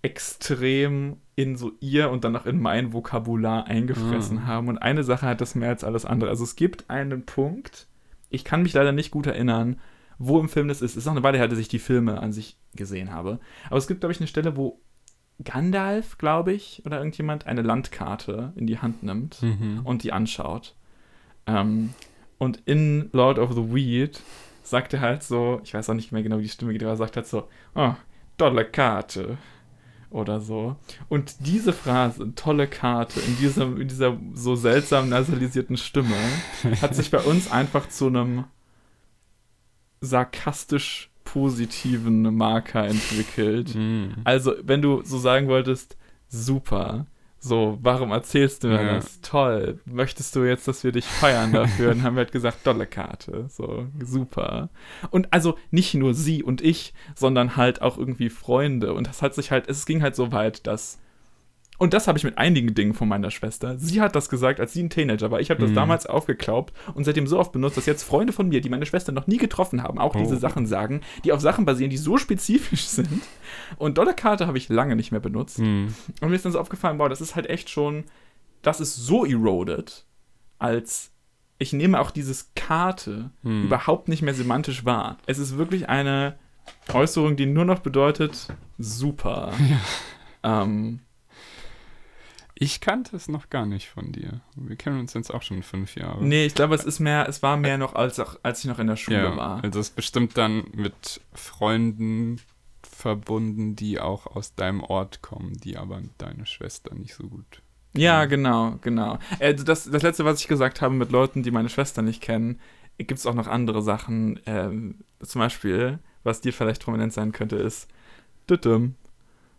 extrem in so ihr und dann auch in mein Vokabular eingefressen Ah. haben. Und eine Sache hat das mehr als alles andere. Also es gibt einen Punkt, ich kann mich leider nicht gut erinnern, wo im Film das ist. Es ist noch eine Weile her, dass ich die Filme an sich gesehen habe. Aber es gibt, glaube ich, eine Stelle, wo Gandalf, glaube ich, oder irgendjemand eine Landkarte in die Hand nimmt Mhm. und die anschaut. Ähm, und in Lord of the Weed sagt er halt so, ich weiß auch nicht mehr genau, wie die Stimme geht, aber er sagt halt so, oh, tolle Karte. Oder so. Und diese Phrase, tolle Karte, in, diesem, in dieser so seltsam nasalisierten Stimme, hat sich bei uns einfach zu einem sarkastisch positiven Marker entwickelt. Mhm. Also, wenn du so sagen wolltest, super, so, warum erzählst du mir Ja. das? Toll, möchtest du jetzt, dass wir dich feiern dafür? Dann haben wir halt gesagt, tolle Karte, so, super. Und also nicht nur sie und ich, sondern halt auch irgendwie Freunde. Und das hat sich halt, es ging halt so weit, dass und das habe ich mit einigen Dingen von meiner Schwester. Sie hat das gesagt, als sie ein Teenager war. Ich habe das Mhm. damals aufgeklaubt und seitdem so oft benutzt, dass jetzt Freunde von mir, die meine Schwester noch nie getroffen haben, auch diese Oh. Sachen sagen, die auf Sachen basieren, die so spezifisch sind. Und Dollarkarte habe ich lange nicht mehr benutzt. Hm. Und mir ist dann so aufgefallen, boah, das ist halt echt schon, das ist so eroded, als ich nehme auch dieses Karte Hm. überhaupt nicht mehr semantisch wahr. Es ist wirklich eine Äußerung, die nur noch bedeutet, super. Ähm, Ich kannte es noch gar nicht von dir. Wir kennen uns jetzt auch schon fünf Jahre. nee, ich glaube, es ist mehr, es war mehr noch, als, auch, als ich noch in der Schule ja, war. also es ist bestimmt dann mit Freunden verbunden, die auch aus deinem Ort kommen, die aber deine Schwester nicht so gut. Ja, genau, genau. Äh, das, das letzte, was ich gesagt habe mit Leuten, die meine Schwester nicht kennen, gibt es auch noch andere Sachen. Ähm, zum Beispiel, was dir vielleicht prominent sein könnte, ist Düdüm,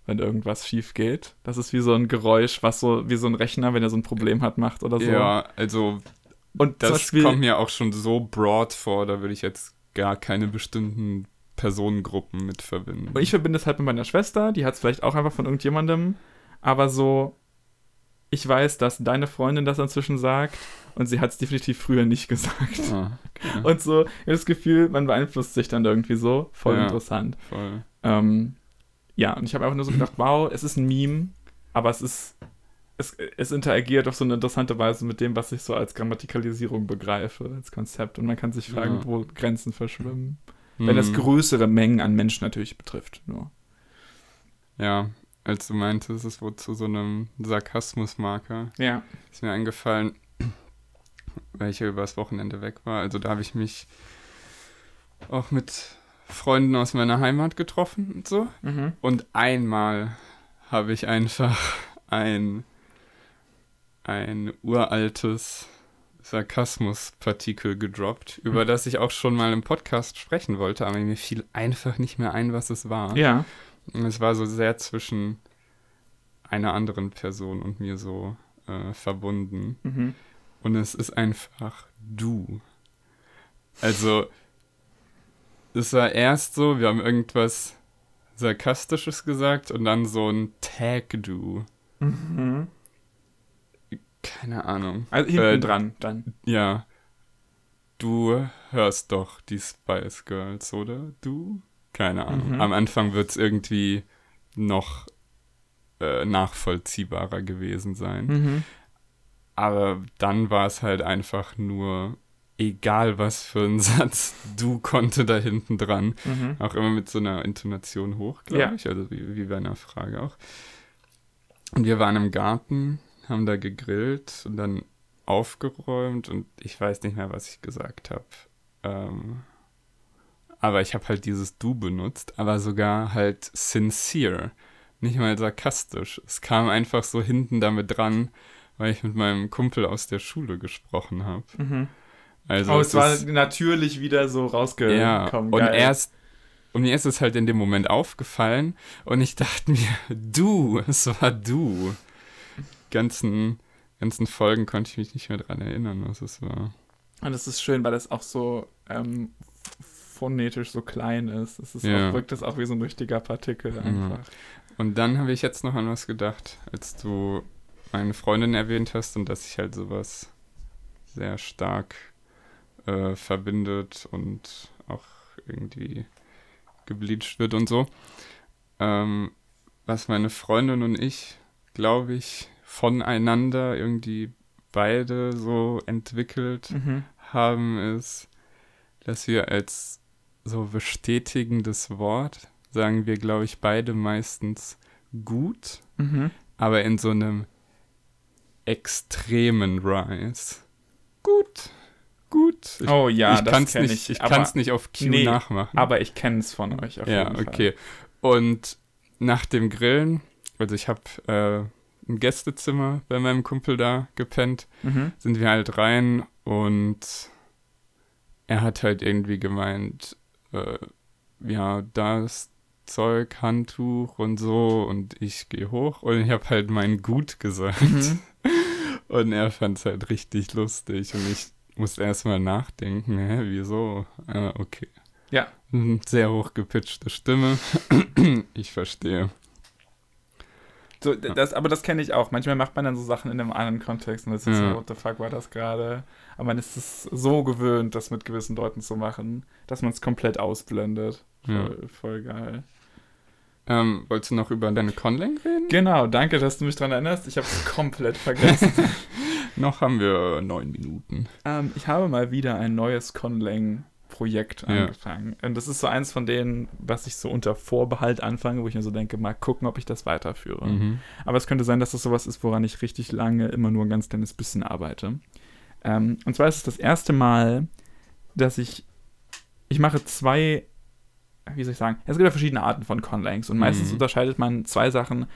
wenn irgendwas schief geht. Das ist wie so ein Geräusch, was so wie so ein Rechner, wenn er so ein Problem hat, macht oder so. Ja, also Und das Beispiel, kommt mir auch schon so broad vor, da würde ich jetzt gar keine bestimmten Personengruppen mit verbinden. und ich verbinde es halt mit meiner Schwester, die hat es vielleicht auch einfach von irgendjemandem, aber so, ich weiß, dass deine Freundin das inzwischen sagt und sie hat es definitiv früher nicht gesagt. ah, okay, Und so, ich habe das Gefühl, man beeinflusst sich dann irgendwie so. Voll Ja. interessant. voll. Ähm, ja, und ich habe einfach nur so gedacht, wow, es ist ein Meme, aber es ist, es, es interagiert auf so eine interessante Weise mit dem, was ich so als Grammatikalisierung begreife, als Konzept. Und man kann sich fragen, Ja. wo Grenzen verschwimmen. Wenn es Hm, größere Mengen an Menschen natürlich betrifft. Nur. Ja, als du meintest, es wurde zu so einem Sarkasmusmarker, Ja. ist mir eingefallen, weil ich ja übers Wochenende weg war. Also da habe ich mich auch mit Freunden aus meiner Heimat getroffen und so. Mhm. Und einmal habe ich einfach ein, ein uraltes Sarkasmuspartikel gedroppt, über Mhm. das ich auch schon mal im Podcast sprechen wollte, aber mir fiel einfach nicht mehr ein, was es war. Ja. Und es war so sehr zwischen einer anderen Person und mir so äh, verbunden. Mhm. Und es ist einfach du. Also, es war erst so, wir haben irgendwas Sarkastisches gesagt und dann so ein Tag-Du. Mhm. Keine Ahnung. Also hinten Äh, dran dann. Ja. Du hörst doch die Spice Girls, oder? Du? Keine Ahnung. Mhm. Am Anfang wird es irgendwie noch äh, nachvollziehbarer gewesen sein. Mhm. Aber dann war es halt einfach nur, egal was für ein Satz, du konnte da hinten dran. Mhm. Auch immer mit so einer Intonation hoch, glaube Ja. ich. Also wie, wie bei einer Frage auch. Und wir waren im Garten, haben da gegrillt und dann aufgeräumt und ich weiß nicht mehr, was ich gesagt habe. Ähm, aber ich habe halt dieses Du benutzt, aber sogar halt sincere. Nicht mal sarkastisch. Es kam einfach so hinten damit dran, weil ich mit meinem Kumpel aus der Schule gesprochen habe. Mhm. Also oh, es war ist- natürlich wieder so rausgekommen. ja, und Geil. erst und mir ist es halt in dem Moment aufgefallen und ich dachte mir, du, es war du. Ganzen, ganzen Folgen konnte ich mich nicht mehr dran erinnern, was es war. Und es ist schön, weil es auch so ähm, phonetisch so klein ist. Es ist Ja. auch, wirkt es auch wie so ein richtiger Partikel einfach. Und dann habe ich jetzt noch an was gedacht, als du meine Freundin erwähnt hast und dass sich halt sowas sehr stark äh, verbindet und auch irgendwie gebleached wird und so. Ähm, was meine Freundin und ich, glaube ich, voneinander irgendwie beide so entwickelt Mhm. haben, ist, dass wir als so bestätigendes Wort sagen wir, glaube ich, beide meistens gut, Mhm. aber in so einem extremen Rise. Gut, gut. Ich, Oh ja, ich das kann es kenn nicht, ich. ich aber, kann's nicht auf Q Nee, nachmachen. aber ich kenne es von euch auf ja, jeden Fall. okay. Und nach dem Grillen, also ich habe äh, ein Gästezimmer bei meinem Kumpel da gepennt, Mhm. sind wir halt rein und er hat halt irgendwie gemeint, äh, ja, das Zeug, Handtuch und so und ich gehe hoch und ich habe halt mein Gut gesagt Mhm. und er fand es halt richtig lustig und ich musste erstmal nachdenken, hä, wieso? Ah, okay. Ja. Mhm, Sehr hochgepitchte Stimme. ich verstehe. So, das, aber das kenne ich auch. Manchmal macht man dann so Sachen in einem anderen Kontext und das ist Ja. so, what the fuck war das gerade? Aber man ist es so gewöhnt, das mit gewissen Leuten zu machen, dass man es komplett ausblendet. Ja. Voll, voll geil. Ähm, wolltest du noch über deine Conlang reden? Genau, danke, dass du mich daran erinnerst. Ich habe es komplett vergessen. Noch haben wir neun Minuten. ähm, ich habe mal wieder ein neues Conlang-Projekt Ja. angefangen. Und das ist so eins von denen, was ich so unter Vorbehalt anfange, wo ich mir so denke, mal gucken, ob ich das weiterführe. Mhm. Aber es könnte sein, dass das sowas ist, woran ich richtig lange immer nur ein ganz kleines bisschen arbeite. Ähm, und zwar ist es das erste Mal, dass ich, ich mache zwei, wie soll ich sagen, es gibt ja verschiedene Arten von Conlangs und meistens Mhm. unterscheidet man zwei Sachen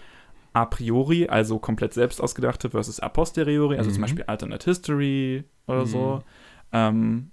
a priori, also komplett selbst ausgedachte versus a posteriori, also zum Mhm. Beispiel Alternate History oder Mhm. so. Ähm,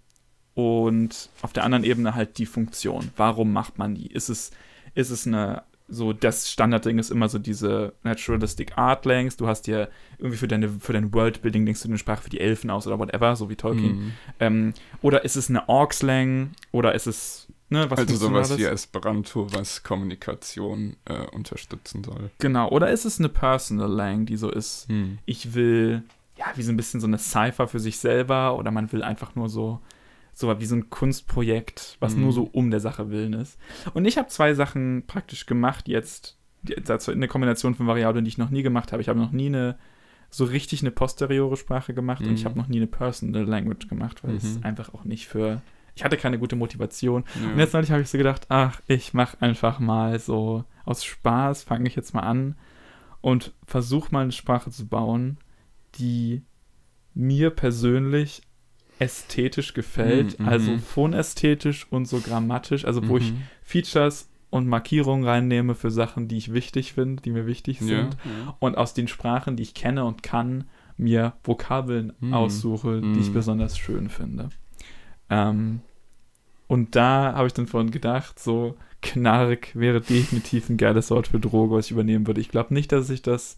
und auf der anderen Ebene halt die Funktion. Warum macht man die? Ist es, ist es eine, so das Standardding ist immer so diese Naturalistic Art Langs. Du hast dir irgendwie für deine, für dein Worldbuilding denkst du eine Sprache für die Elfen aus oder whatever, so wie Tolkien. Mhm. Ähm, oder ist es eine Orc-Slang? Oder ist es, ne, was Also sowas wie Esperanto, was Kommunikation äh, unterstützen soll. Genau. Oder ist es eine Personal Lang, die so ist, Hm. ich will, ja, wie so ein bisschen so eine Cypher für sich selber oder man will einfach nur so, so wie so ein Kunstprojekt, was Mhm. nur so um der Sache willen ist. Und ich habe zwei Sachen praktisch gemacht jetzt, dazu eine Kombination von Variablen, die ich noch nie gemacht habe. Ich habe noch nie eine, so richtig eine posteriore Sprache gemacht und ich Mhm. habe noch nie eine Personal Language gemacht, weil es Mhm. einfach auch nicht für, ich hatte keine gute Motivation. Ja. Und jetzt neulich habe ich so gedacht, ach, ich mache einfach mal so aus Spaß, fange ich jetzt mal an und versuche mal eine Sprache zu bauen, die mir persönlich ästhetisch gefällt, Mhm, mhm. also phonästhetisch und so grammatisch, also wo ich Mhm. Features und Markierungen reinnehme für Sachen, die ich wichtig finde, die mir wichtig sind ja. ja. und aus den Sprachen, die ich kenne und kann, mir Vokabeln Mhm. aussuche, die ich Mhm. besonders schön finde. Ähm, und da habe ich dann vorhin gedacht, so Knark wäre definitiv ein geiles Wort für Droge, was ich übernehmen würde. Ich glaube nicht, dass ich das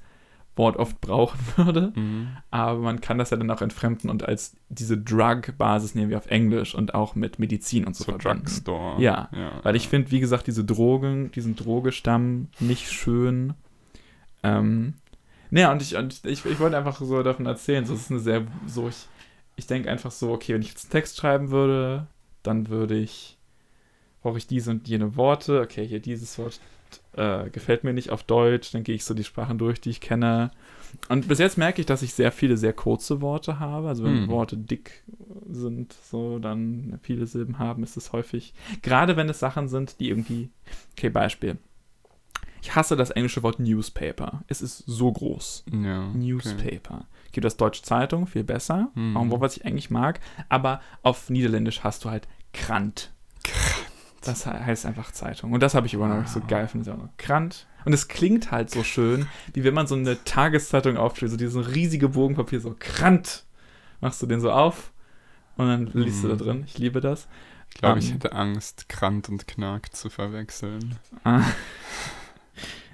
Wort oft brauchen würde, Mhm. aber man kann das ja dann auch entfremden und als diese Drug-Basis nehmen wir auf Englisch und auch mit Medizin und so, So verbinden. Drugstore. Ja, ja. Weil ich finde, wie gesagt, diese Drogen, diesen Drogestamm nicht schön. Ähm, naja, und ich, und ich, ich wollte einfach so davon erzählen. So, es ist eine sehr, so, ich, ich denke einfach so, okay, wenn ich jetzt einen Text schreiben würde, dann würde ich, brauche ich diese und jene Worte. Okay, hier dieses Wort äh, gefällt mir nicht auf Deutsch. Dann gehe ich so die Sprachen durch, die ich kenne. Und bis jetzt merke ich, dass ich sehr viele sehr kurze Worte habe. Also wenn Hm. Worte dick sind, so dann viele Silben haben, ist es häufig. Gerade wenn es Sachen sind, die irgendwie. Okay, Beispiel. Ich hasse das englische Wort Newspaper. Es ist so groß. ja, okay. Gibt das Deutsche Zeitung, viel besser. Mhm. Wort, was ich eigentlich mag. Aber auf Niederländisch hast du halt Krant. Das he- heißt einfach Zeitung. Und das habe ich was ich so geil finde. So, Krant. Und es klingt halt so schön, wie wenn man so eine Tageszeitung aufschlägt, so dieses riesige Bogenpapier, so Krant. Machst du den so auf und dann liest du da Mhm. drin. Ich liebe das. Ich glaube, ich Ähm. hätte Angst, Krant und Knark zu verwechseln. Ah.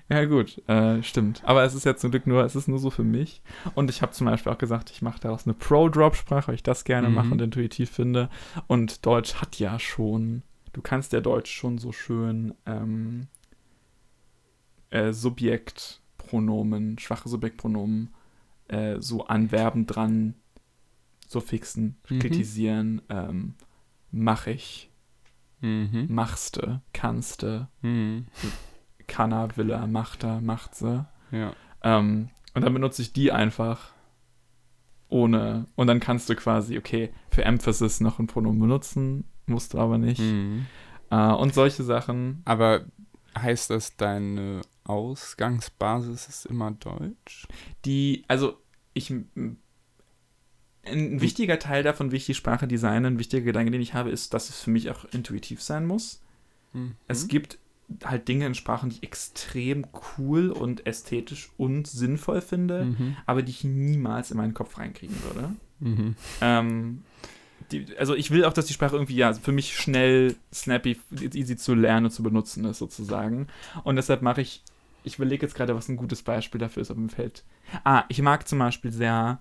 Ja, gut, äh, stimmt. Aber es ist ja zum Glück nur, es ist nur so für mich. Und ich habe zum Beispiel auch gesagt, ich mache daraus eine Pro-Drop-Sprache, weil ich das gerne Mhm. mache und intuitiv finde. Und Deutsch hat ja schon, du kannst ja Deutsch schon so schön ähm, äh, Subjektpronomen, schwache Subjektpronomen, äh, so an Verben dran, Suffixen, Mhm. kritisieren, ähm, mach ich, Mhm. machste, kannste, Mhm. Kann er, will er, macht er, macht sie. Ja. Ähm, und dann benutze ich die einfach ohne. Und dann kannst du quasi, okay, für Emphasis noch ein Pronomen benutzen, musst du aber nicht. Mhm. Äh, und solche Sachen. Aber heißt das, deine Ausgangsbasis ist immer Deutsch? Die, also ich. Ein wichtiger Teil davon, wie ich die Sprache designe, ein wichtiger Gedanke, den ich habe, ist, dass es für mich auch intuitiv sein muss. Mhm. Es gibt halt Dinge in Sprachen, die ich extrem cool und ästhetisch und sinnvoll finde, Mhm. aber die ich niemals in meinen Kopf reinkriegen würde. Mhm. Ähm, die, also ich will auch, dass die Sprache irgendwie ja für mich schnell, snappy, easy zu lernen und zu benutzen ist sozusagen. Und deshalb mache ich, ich überlege jetzt gerade, was ein gutes Beispiel dafür ist, aber mir fällt. Ah, ich mag zum Beispiel sehr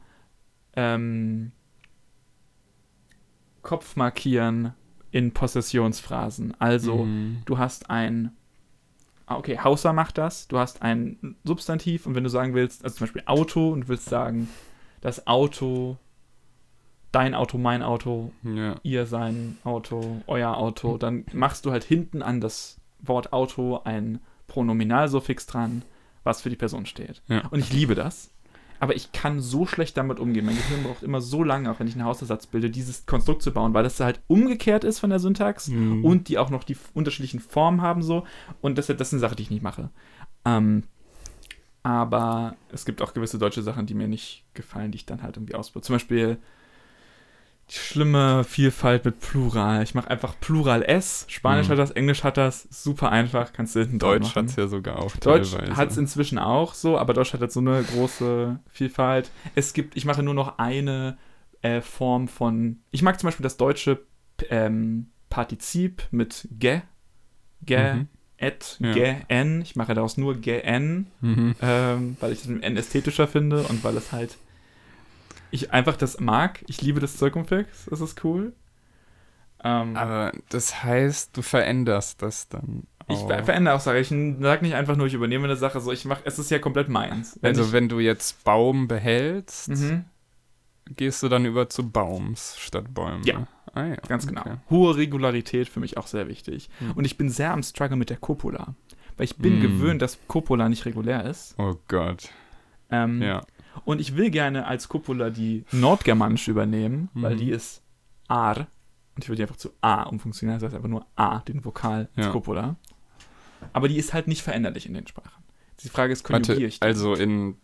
ähm, Kopf markieren in Possessionsphrasen. Also Mhm. du hast ein ah, okay, Hauser macht das. Du hast ein Substantiv und wenn du sagen willst, also zum Beispiel Auto und du willst sagen, das Auto, dein Auto, mein Auto, Ja. ihr sein Auto, euer Auto, dann machst du halt hinten an das Wort Auto ein Pronominalsuffix dran, was für die Person steht. Ja. Und ich liebe das. Aber ich kann so schlecht damit umgehen. Mein Gehirn braucht immer so lange, auch wenn ich einen Hausersatz bilde, dieses Konstrukt zu bauen, weil das halt umgekehrt ist von der Syntax Mhm. und die auch noch die unterschiedlichen Formen haben so. Und das, das ist eine Sache, die ich nicht mache. Ähm, aber es gibt auch gewisse deutsche Sachen, die mir nicht gefallen, die ich dann halt irgendwie ausprobiere. Zum Beispiel schlimme Vielfalt mit Plural. Ich mache einfach Plural S. Spanisch Mhm. hat das, Englisch hat das. Super einfach, kannst du hinten Deutsch hat es ja sogar auch Deutsch teilweise. hat es inzwischen auch so, aber Deutsch hat jetzt so eine große Vielfalt. Es gibt, ich mache nur noch eine äh, Form von, ich mag zum Beispiel das deutsche ähm, Partizip mit ge, ge, Mhm. et, Ja. ge, n. Ich mache daraus nur ge, n, Mhm. ähm, weil ich das mit n ästhetischer finde und weil es halt, ich einfach das mag. Ich liebe das Circumfix, das ist cool. Ähm, Aber das heißt, du veränderst das dann. ich auch. ver verändere auch Sachen. Ich sag nicht einfach nur, ich übernehme eine Sache, so ich mache, es ist ja komplett meins. Wenn also ich, wenn du jetzt Baum behältst, Mhm. gehst du dann über zu Baums statt Bäume. Ja. Ah, ja. Ganz genau. okay. Hohe Regularität für mich auch sehr wichtig. Mhm. Und ich bin sehr am Struggle mit der Copula. Weil ich bin Mhm. gewöhnt, dass Copula nicht regulär ist. Oh Gott. Ähm, Ja. Und ich will gerne als Copula die nordgermanische übernehmen, weil Mhm. die ist Ar. Und ich würde die einfach zu A umfunktionieren. Das heißt einfach nur A, den Vokal Ja. Copula. Aber die ist halt nicht veränderlich in den Sprachen. Die Frage ist, konjugiere Warte, ich die? also in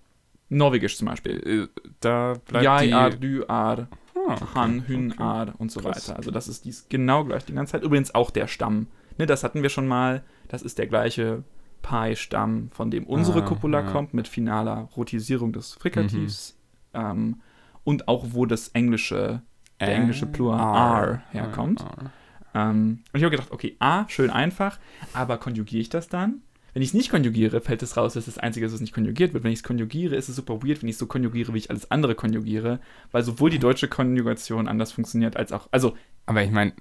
Norwegisch zum Beispiel. äh, da bleibt Ja, die Ar, Du, Ar, Ah, okay, Han, Hün, okay. Ar und so Krass. weiter. Also das ist dies genau gleich die ganze Zeit. Übrigens auch der Stamm. Ne, das hatten wir schon mal. Das ist der gleiche Pi-Stamm, von dem unsere Ah, Copula ja. kommt, mit finaler Rotisierung des Frikativs. Mhm. Ähm, und auch wo das englische, der englische Plural R R herkommt. R. Ähm, und ich habe gedacht, okay, A, schön einfach, aber konjugiere ich das dann? Wenn ich es nicht konjugiere, fällt es raus, dass das Einzige ist, was nicht konjugiert wird. Wenn ich es konjugiere, ist es super weird, wenn ich es so konjugiere, wie ich alles andere konjugiere, weil sowohl die deutsche Konjugation anders funktioniert, als auch, also, Aber ich meine,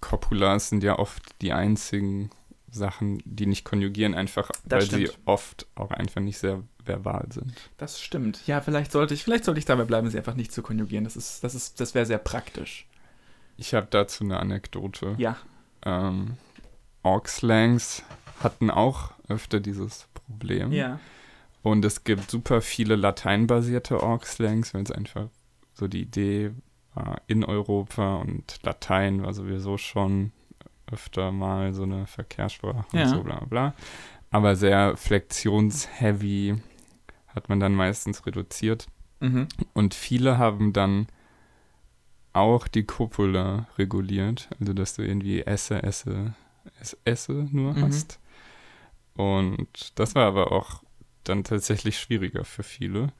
Copulas sind ja oft die einzigen Sachen, die nicht konjugieren, einfach Das weil sie stimmt. oft auch einfach nicht sehr verbal sind. das stimmt. Ja, vielleicht sollte ich, vielleicht sollte ich dabei bleiben, sie einfach nicht zu konjugieren. Das ist, das ist, das wäre sehr praktisch. Ich habe dazu eine Anekdote. Ja. Ähm, Org-Slangs hatten auch öfter dieses Problem. Ja. Und es gibt super viele lateinbasierte Org-Slangs, weil es einfach so die Idee war in Europa und Latein war sowieso schon öfter mal so eine Verkehrssprache Ja. und so bla bla. Aber sehr flexionsheavy hat man dann meistens reduziert. Mhm. Und viele haben dann auch die Copula reguliert, also dass du irgendwie esse, esse, esse, esse nur Mhm. hast. Und das war aber auch dann tatsächlich schwieriger für viele.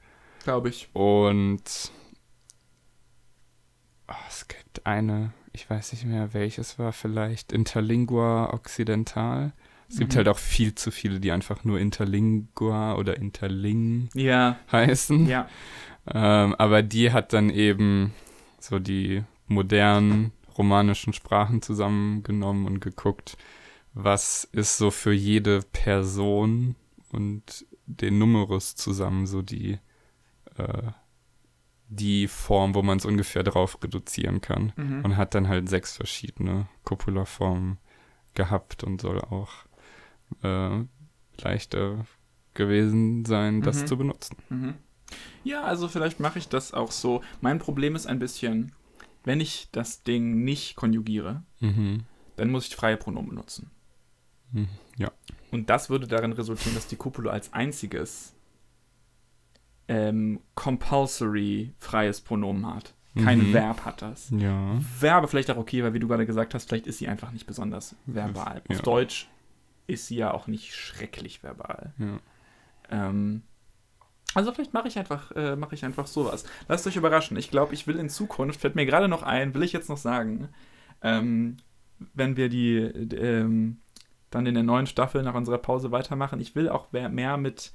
Glaube ich. Und oh, es gibt eine, ich weiß nicht mehr welches war, vielleicht Interlingua Occidental. Es gibt Mhm. halt auch viel zu viele, die einfach nur Interlingua oder Interling Ja, heißen. ja. Ähm, aber die hat dann eben so die modernen romanischen Sprachen zusammengenommen und geguckt, was ist so für jede Person und den Numerus zusammen so die, äh, die Form, wo man es ungefähr drauf reduzieren kann. Mhm. Und hat dann halt sechs verschiedene Copula-Formen gehabt und soll auch äh, leichter gewesen sein, das Mhm. zu benutzen. Mhm. Ja, also vielleicht mache ich das auch so. Mein Problem ist ein bisschen, wenn ich das Ding nicht konjugiere, Mhm. dann muss ich freie Pronomen benutzen. Mhm. Ja. Und das würde darin resultieren, dass die Copula als einziges ähm, compulsory freies Pronomen hat. Kein Mhm. Verb hat das. Ja. Aber vielleicht auch okay, weil wie du gerade gesagt hast, vielleicht ist sie einfach nicht besonders verbal. Ja. Auf Deutsch ist sie ja auch nicht schrecklich verbal. ja. Ähm, also vielleicht mache ich einfach, äh, mache ich einfach sowas. Lasst euch überraschen. Ich glaube, ich will in Zukunft, fällt mir gerade noch ein, will ich jetzt noch sagen, ähm, wenn wir die ähm, dann in der neuen Staffel nach unserer Pause weitermachen, ich will auch mehr, mehr mit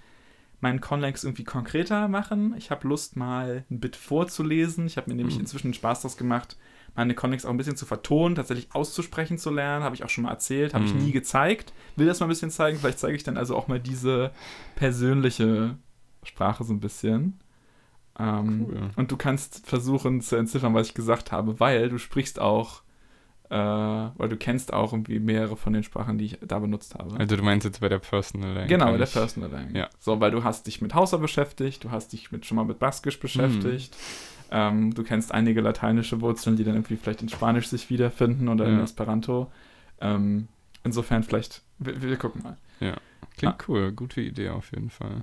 meinen Conlex irgendwie konkreter machen. Ich habe Lust, mal ein Bit vorzulesen. Ich habe mir nämlich Mhm. inzwischen Spaß draus gemacht, Animatronics auch ein bisschen zu vertonen, tatsächlich auszusprechen zu lernen. Habe ich auch schon mal erzählt, habe ich Mhm. nie gezeigt. Will das mal ein bisschen zeigen. Vielleicht zeige ich dann also auch mal diese persönliche Sprache so ein bisschen. Ähm, Cool. Und du kannst versuchen zu entziffern, was ich gesagt habe, weil du sprichst auch, äh, weil du kennst auch irgendwie mehrere von den Sprachen, die ich da benutzt habe. Also du meinst jetzt bei der Personal Language? Genau, der Personal Language. Ja. So, weil du hast dich mit Hausa beschäftigt, du hast dich mit, schon mal mit Baskisch beschäftigt. Ähm, du kennst einige lateinische Wurzeln, die dann irgendwie vielleicht in Spanisch sich wiederfinden oder in Ja. Esperanto. Ähm, insofern vielleicht, wir, wir gucken mal. Klingt cool, gute Idee auf jeden Fall.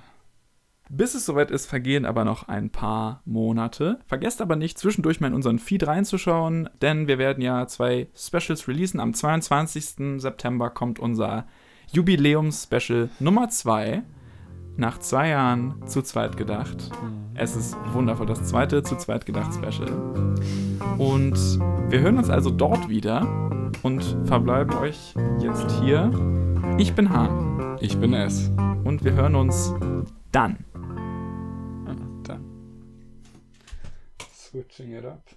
Bis es soweit ist, vergehen aber noch ein paar Monate. Vergesst aber nicht, zwischendurch mal in unseren Feed reinzuschauen, denn wir werden ja zwei Specials releasen. Am 22. September kommt unser Jubiläums-Special Nummer 2. Nach zwei Jahren zu zweit gedacht. Es ist wundervoll, das zweite zu zweit gedacht Special. Und wir hören uns also dort wieder und verbleiben euch jetzt hier. Ich bin Hahn Ich bin es. und wir hören uns dann. Switching it up.